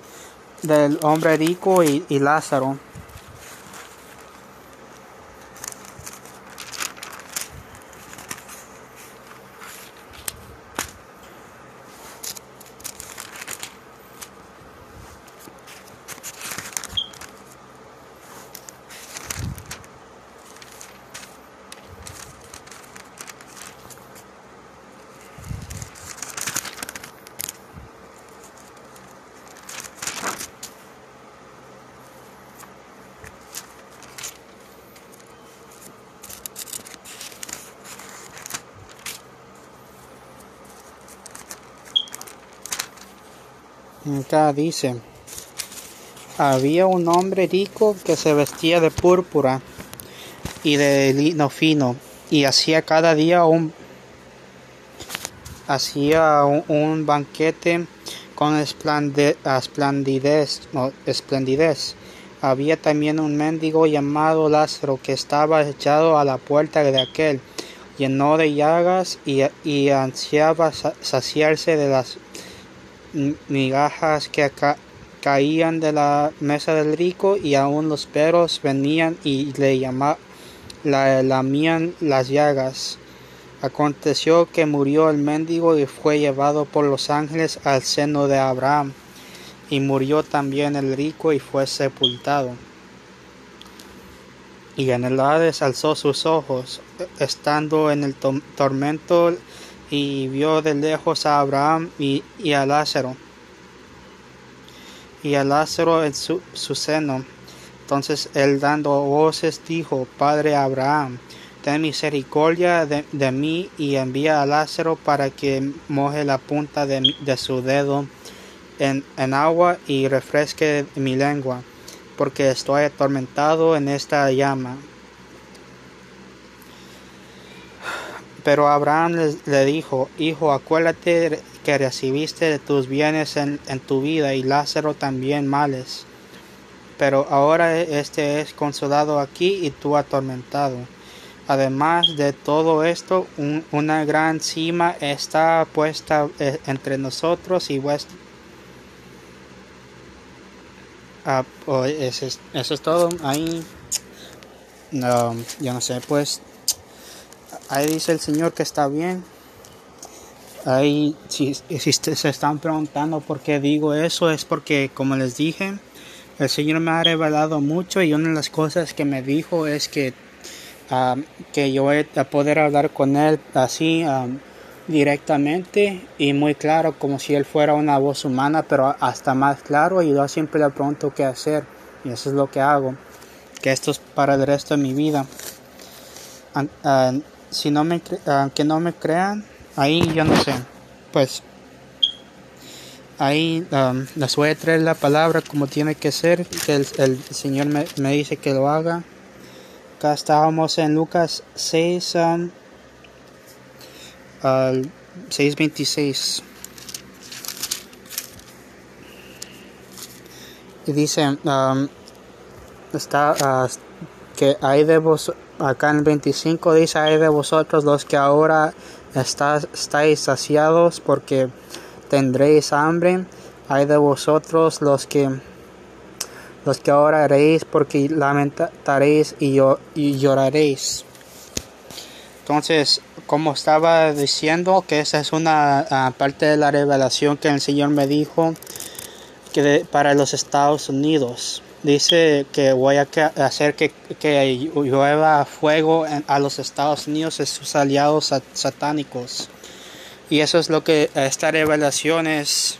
del hombre rico y Lázaro. Acá dice, había un hombre rico que se vestía de púrpura y de lino fino y hacía cada día un hacía un, banquete con esplendidez. Había también un mendigo llamado Lázaro que estaba echado a la puerta de aquel, lleno de llagas y, y ansiaba saciarse de las migajas que caían de la mesa del rico y aún los perros venían y le llamaban la, lamían las llagas. Aconteció que murió el mendigo y fue llevado por los ángeles al seno de Abraham. Y murió también el rico y fue sepultado. Y en el Hades alzó sus ojos, estando en el tormento y vio de lejos a Abraham y, a Lázaro y a Lázaro en su, seno. Entonces él dando voces dijo, Padre Abraham, ten misericordia de, mí y envía a Lázaro para que moje la punta de, su dedo en, en, agua y refresque mi lengua, porque estoy atormentado en esta llama. Pero Abraham le, dijo, Hijo, acuérdate que recibiste de tus bienes en, tu vida y Lázaro también males. Pero ahora este es consolado aquí y tú atormentado. Además de todo esto, una gran cima está puesta eh, entre nosotros y vuestro. Ah, eso, es, todo. Ahí, no, yo no sé, pues ahí dice el Señor que está bien. Ahí, si, se están preguntando por qué digo eso, es porque, como les dije, el Señor me ha revelado mucho y una de las cosas que me dijo es que, um, que yo voy a poder hablar con Él así um, directamente y muy claro, como si Él fuera una voz humana, pero hasta más claro. Y yo siempre le pregunto qué hacer y eso es lo que hago. Que esto es para el resto de mi vida. Si no me, que no me crean, ahí yo no sé. Pues ahí um, les voy a traer la palabra como tiene que ser, que el, Señor me, dice que lo haga. Acá estábamos en Lucas 6, um, 6.26. Y dice, está, uh, que hay de acá en el 25 dice, hay de vosotros los que ahora estáis saciados porque tendréis hambre, hay de vosotros los que los que ahora haréis porque lamentaréis y, y lloraréis. Entonces, como estaba diciendo, que esa es una ah, parte de la revelación que el Señor me dijo que para los Estados Unidos. Dice que voy a hacer que, que llueva fuego a los Estados Unidos y sus aliados satánicos. Y eso es lo que esta revelación es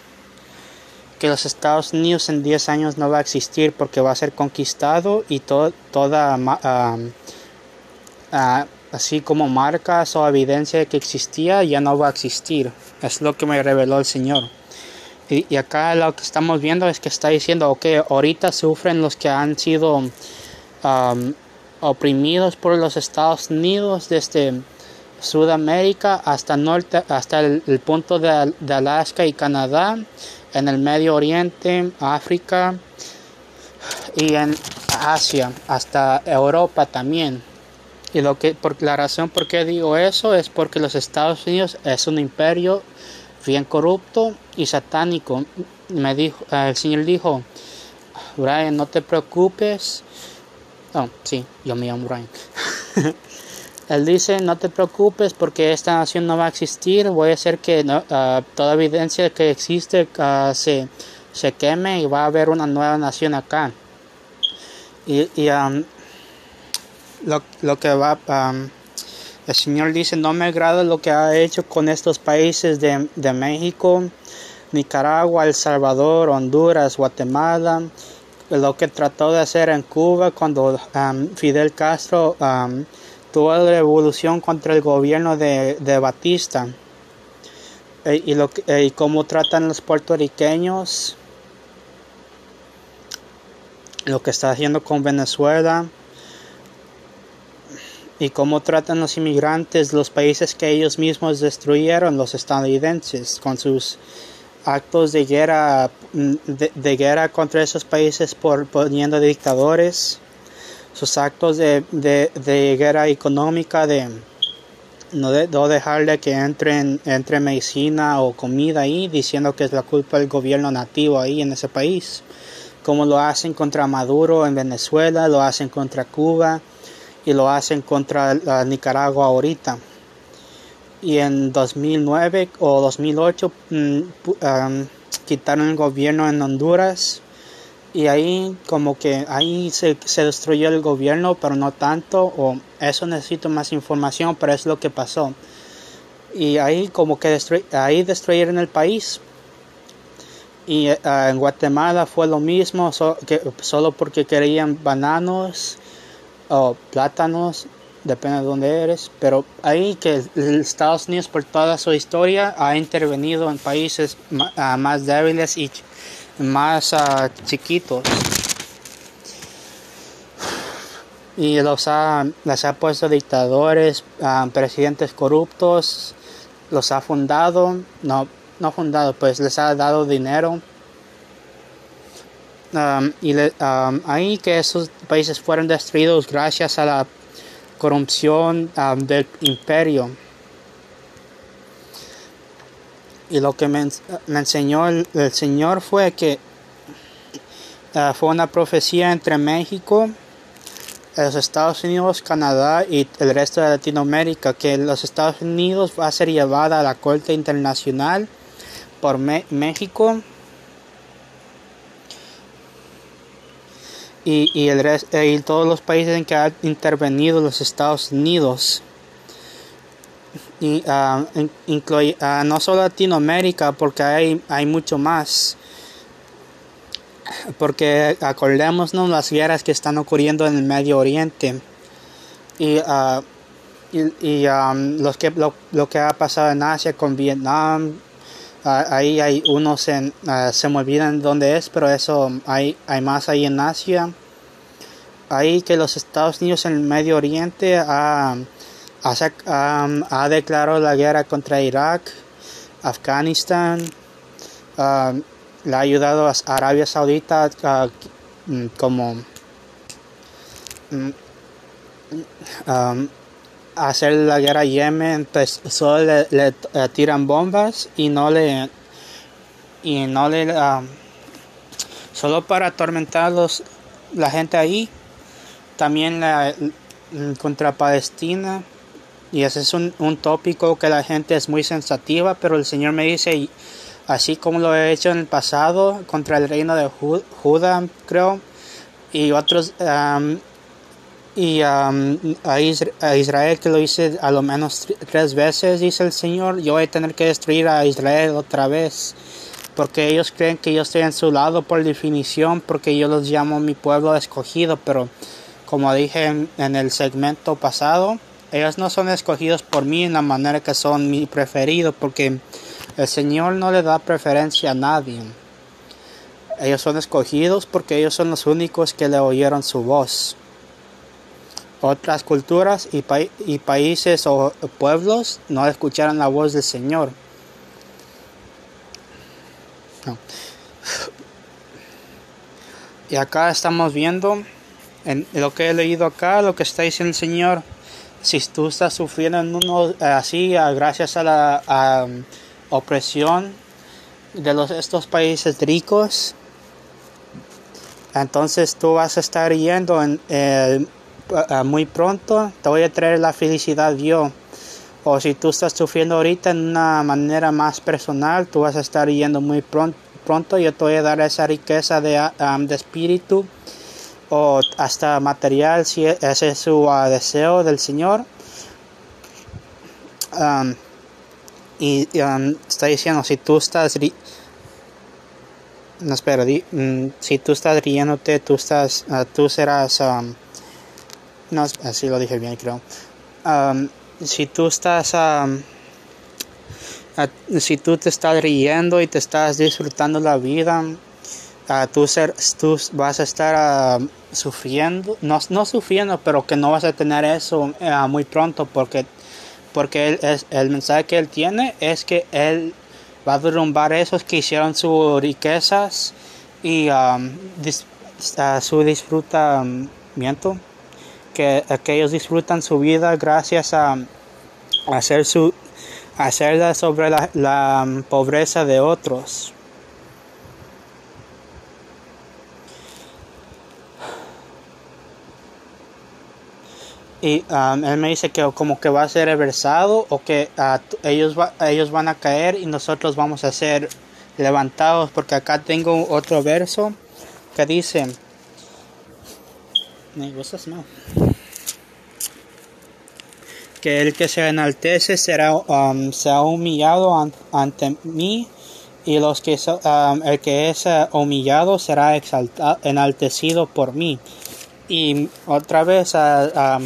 que los Estados Unidos en 10 años no va a existir porque va a ser conquistado y toda así como marcas o evidencia de que existía ya no va a existir. Es lo que me reveló el Señor. Y, acá lo que estamos viendo es que está diciendo, ok, ahorita sufren los que han sido oprimidos por los Estados Unidos desde Sudamérica hasta norte, hasta el, punto de, Alaska y Canadá, en el Medio Oriente, África y en Asia, hasta Europa también. Y lo que, por la razón por qué digo eso es porque los Estados Unidos es un imperio bien corrupto y satánico. Me dijo, el Señor dijo, Brian, no te preocupes. Oh, sí, yo me llamo Brian. Él dice, no te preocupes porque esta nación no va a existir, voy a hacer que ah, toda evidencia que existe ah, se, se, queme y va a haber una nueva nación acá. Y, lo, lo, que va, el Señor dice, no me agrada lo que ha hecho con estos países de, de México, Nicaragua, El Salvador, Honduras, Guatemala, lo que trató de hacer en Cuba cuando Fidel Castro tuvo la revolución contra el gobierno de, Batista. E, y, lo, e, y cómo tratan los puertorriqueños, lo que está haciendo con Venezuela y cómo tratan los inmigrantes los países que ellos mismos destruyeron, los estadounidenses, con sus actos de guerra, de, guerra contra esos países por poniendo dictadores sus actos de, de, guerra económica, de no, de, dejarle que entre, entre medicina o comida ahí, diciendo que es la culpa del gobierno nativo ahí en ese país, como lo hacen contra Maduro en Venezuela, lo hacen contra Cuba y lo hacen contra Nicaragua ahorita. Y en 2009 o 2008 mm, quitaron el gobierno en Honduras y ahí como que ahí se, se, destruyó el gobierno, pero no tanto, o eso necesito más información, pero es lo que pasó. Y ahí como que ahí destruyeron el país. Y eh, en Guatemala fue lo mismo, solo porque querían bananos o plátanos, depende de dónde eres, pero ahí que Estados Unidos por toda su historia ha intervenido en países ah, más débiles y más uh, chiquitos. Y los ha, les ha puesto dictadores, uh, presidentes corruptos, los ha fundado, no, no fundado, pues les ha dado dinero. Um, y um, ahí que esos países fueron destruidos gracias a la corrupción um, del imperio. Y lo que me, enseñó el, Señor fue que uh, fue una profecía entre México, los Estados Unidos, Canadá y el resto de Latinoamérica, que los Estados Unidos va a ser llevada a la Corte Internacional por México y, el resto, y todos los países en que han intervenido los Estados Unidos. Y uh, no solo Latinoamérica, porque hay, hay mucho más. Porque acordémonos las guerras que están ocurriendo en el Medio Oriente. Y, uh, y, um, los que, lo, que ha pasado en Asia con Vietnam, ahí hay unos en, uh, se me olvidan dónde es, pero eso hay, hay más ahí en Asia. Ahí que los Estados Unidos en el Medio Oriente ha, ha, declarado la guerra contra Irak, Afganistán, le ha ayudado a Arabia Saudita mm, como mm, hacer la guerra a Yemen, pues solo le, tiran bombas y no le y no le solo para atormentar la gente ahí. También la, contra Palestina y ese es un, un, tópico que la gente es muy sensativa, pero el Señor me dice, así como lo he hecho en el pasado contra el reino de Judá, creo, y otros y um, a, Israel que lo hice a lo menos tres veces, dice el Señor, yo voy a tener que destruir a Israel otra vez. Porque ellos creen que yo estoy en su lado por definición, porque yo los llamo mi pueblo escogido, pero como dije en, en el segmento pasado, ellos no son escogidos por mí en la manera que son mi preferido, porque el Señor no le da preferencia a nadie. Ellos son escogidos porque ellos son los únicos que le oyeron su voz otras culturas y, y países o pueblos no escucharon la voz del Señor. Y acá estamos viendo en lo que he leído acá, lo que está diciendo el Señor. Si tú estás sufriendo en uno así, gracias a la opresión de los, estos países ricos, entonces tú vas a estar yendo en, el Ah, muy pronto te voy a traer la felicidad yo. O si tú estás sufriendo ahorita en una manera más personal, tú vas a estar yendo muy pronto, pronto yo te voy a dar esa riqueza de, ah, de espíritu o hasta material si ese es su ah, deseo del Señor. y está diciendo, si tú estás... No, espera, mm, si tú estás riéndote, tú, estás, tú serás no, así lo dije bien, creo. si tú estás, si tú te estás riendo y te estás disfrutando la vida, tú, ser, tú, vas a estar sufriendo, no, no sufriendo, pero que no vas a tener eso eh, muy pronto porque, porque el mensaje que él tiene es que él va a derrumbar esos que hicieron sus riquezas y su disfrutamiento que, ellos disfrutan su vida gracias a, hacer su hacerla sobre la, pobreza de otros. y um, él me dice que como que va a ser reversado o que uh, ellos, ellos van a caer y nosotros vamos a ser levantados porque acá tengo otro verso que dice que el que se enaltece será, um, humillado ante mí y los que um, el que es uh, humillado será exaltado, enaltecido por mí. Y otra vez uh,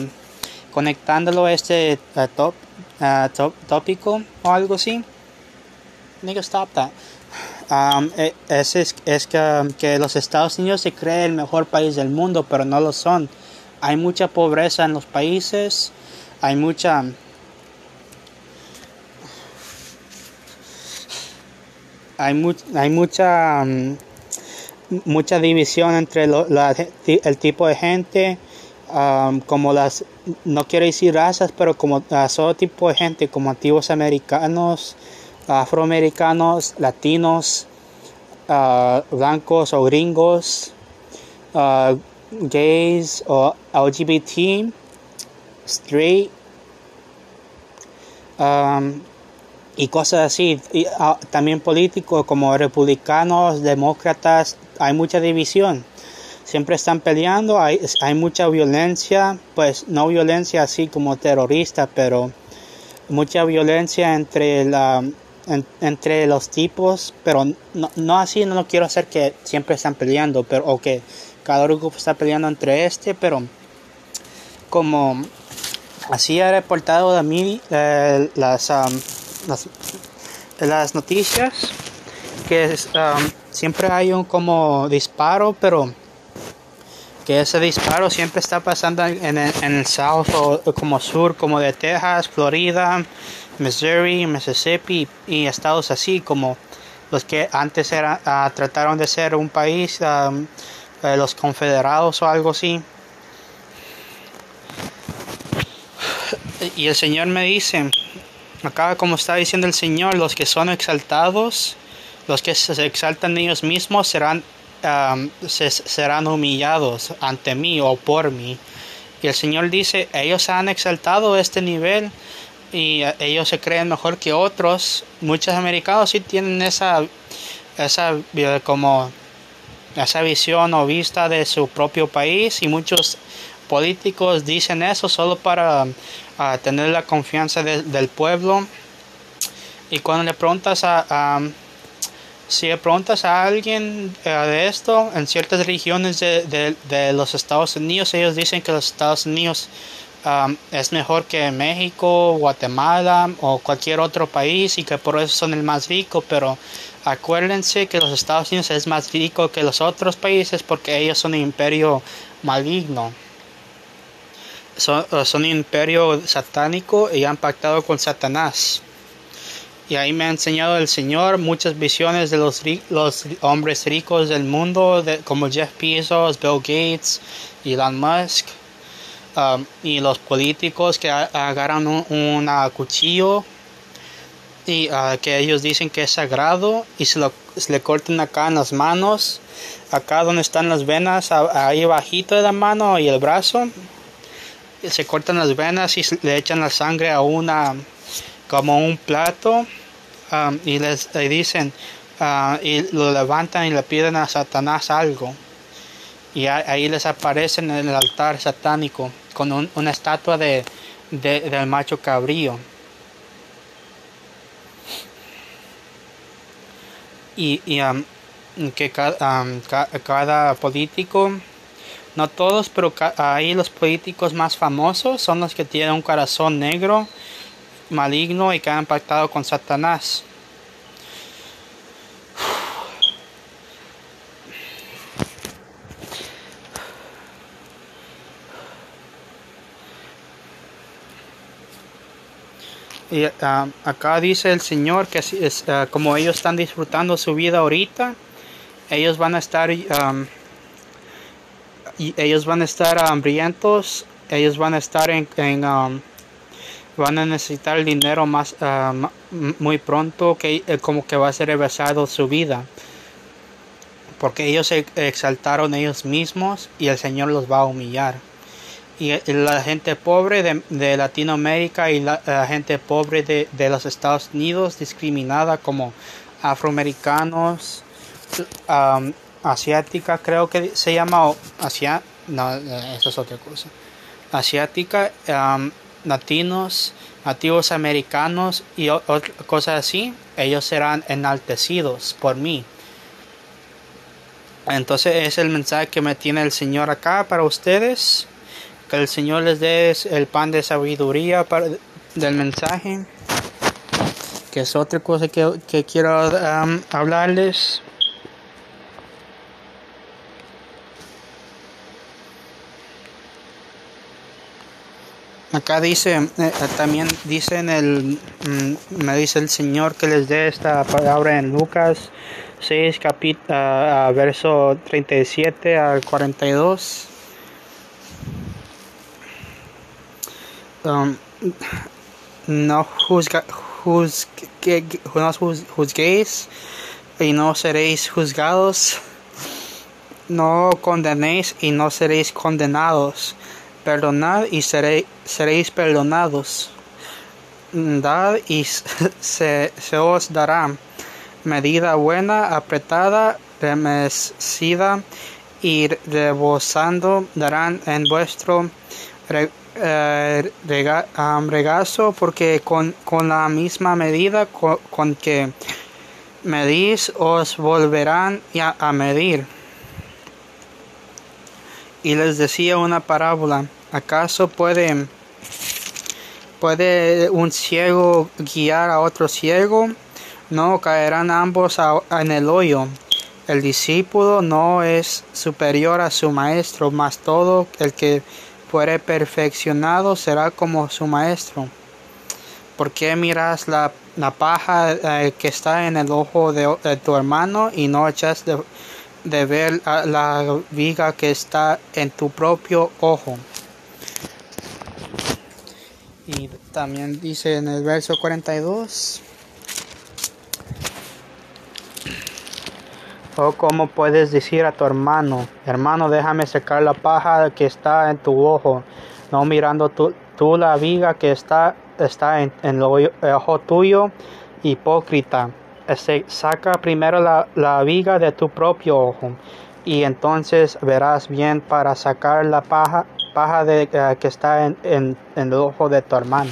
conectándolo a este top, tópico o algo así. Nigga, stop that. Um, es, es, que, que, los Estados Unidos se cree el mejor país del mundo, pero no lo son. Hay mucha pobreza en los países, hay mucha... Hay, hay mucha... Mucha división entre el tipo de gente, um, como las, no quiero decir razas, pero como todo tipo de gente, como antiguos americanos, afroamericanos, latinos, uh, blancos o gringos, uh, gays o LGBT, straight, um, y cosas así. Uh, también políticos como republicanos, demócratas, hay mucha división. Siempre están peleando, hay, hay mucha violencia, pues no violencia así como terrorista, pero mucha violencia entre la entre los tipos, pero no, no, así, no lo quiero hacer que siempre están peleando, pero o que cada grupo está peleando entre este, pero como así ha reportado a mí eh, las, las, las, noticias, que siempre hay un como disparo, pero que ese disparo siempre está pasando en en el south o como sur, como de Texas, Florida, Missouri, Mississippi y estados así como los que antes era, ah, trataron de ser un país, eh, los confederados o algo así. Y el Señor me dice, acá como está diciendo el Señor, los que son exaltados, los que se exaltan ellos mismos serán, serán humillados ante mí o por mí. Y el Señor dice, ellos han exaltado este nivel y ellos se creen mejor que otros. Muchos americanos sí tienen esa, esa como esa visión o vista de su propio país y muchos políticos dicen eso solo para tener la confianza del pueblo. Y cuando le preguntas a, si le preguntas a alguien eh, de esto en ciertas regiones de, de los Estados Unidos, ellos dicen que los Estados Unidos Es mejor que México, Guatemala o cualquier otro país y que por eso son el más rico, pero acuérdense que los Estados Unidos es más rico que los otros países porque ellos son un imperio maligno. Son, son un imperio satánico y han pactado con Satanás. Y ahí me ha enseñado el Señor muchas visiones de los, los hombres ricos del mundo, como Jeff Bezos, Bill Gates, Elon Musk Um, y los políticos que agarran un cuchillo y uh, que ellos dicen que es sagrado y se, lo, le cortan acá en las manos, acá donde están las venas, ahí bajito de la mano y el brazo, se cortan las venas y le echan la sangre a una como un plato um, y les dicen uh, y lo levantan y le piden a Satanás algo. Y ahí les aparece en el altar satánico con una estatua de, del macho cabrío. Y, um, que um, cada político, no todos, pero ahí los políticos más famosos son los que tienen un corazón negro, maligno y que han pactado con Satanás. Y ah, acá dice el Señor que es, ah, como ellos están disfrutando su vida ahorita, ellos van a estar ellos van a estar hambrientos, ellos van a estar en, van a necesitar dinero más ah, muy pronto que eh, como que va a ser regresado su vida. Porque ellos se exaltaron ellos mismos y el Señor los va a humillar y la gente pobre de, Latinoamérica y la, gente pobre de, los Estados Unidos discriminada como afroamericanos, asiática creo que se llama, asia, no, eso es otra cosa, asiática, latinos, nativos americanos y otras cosas así, ellos serán enaltecidos por mí. Entonces es el mensaje que me tiene el Señor acá para ustedes Que el Señor les dé el pan de sabiduría del mensaje. Que es otra cosa que, que quiero um, hablarles. Acá dice, eh, también dice en el, mm, me dice el Señor que les dé esta palabra en Lucas 6, capítulo, verso 37 al 42. Um, no juzga, juzgue, juzguéis y no seréis juzgados. No condenéis y no seréis condenados Perdonad y seréis perdonados. Dad y se, os dará. Medida buena, apretada, remecida y rebosando darán en vuestro eh, regazo, porque con, la misma medida con, que medís os volverán a medir y les decía una parábola. ¿Acaso puede, puede un ciego guiar a otro ciego? No caerán ambos en el hoyo. El discípulo no es superior a su maestro, mas todo el que fuere perfeccionado será como su maestro. ¿Por qué miras la, paja eh, que está en el ojo de, tu hermano y no echas de, de ver la viga que está en tu propio ojo. Y también dice en el verso 42. O como puedes decir a tu hermano, hermano, déjame secar la paja que está en tu ojo, no mirando tú, la viga que está, está en, el ojo tuyo, hipócrita. Saca primero la, viga de tu propio ojo y entonces verás bien para sacar la paja, paja de, eh, que está en el ojo de tu hermano.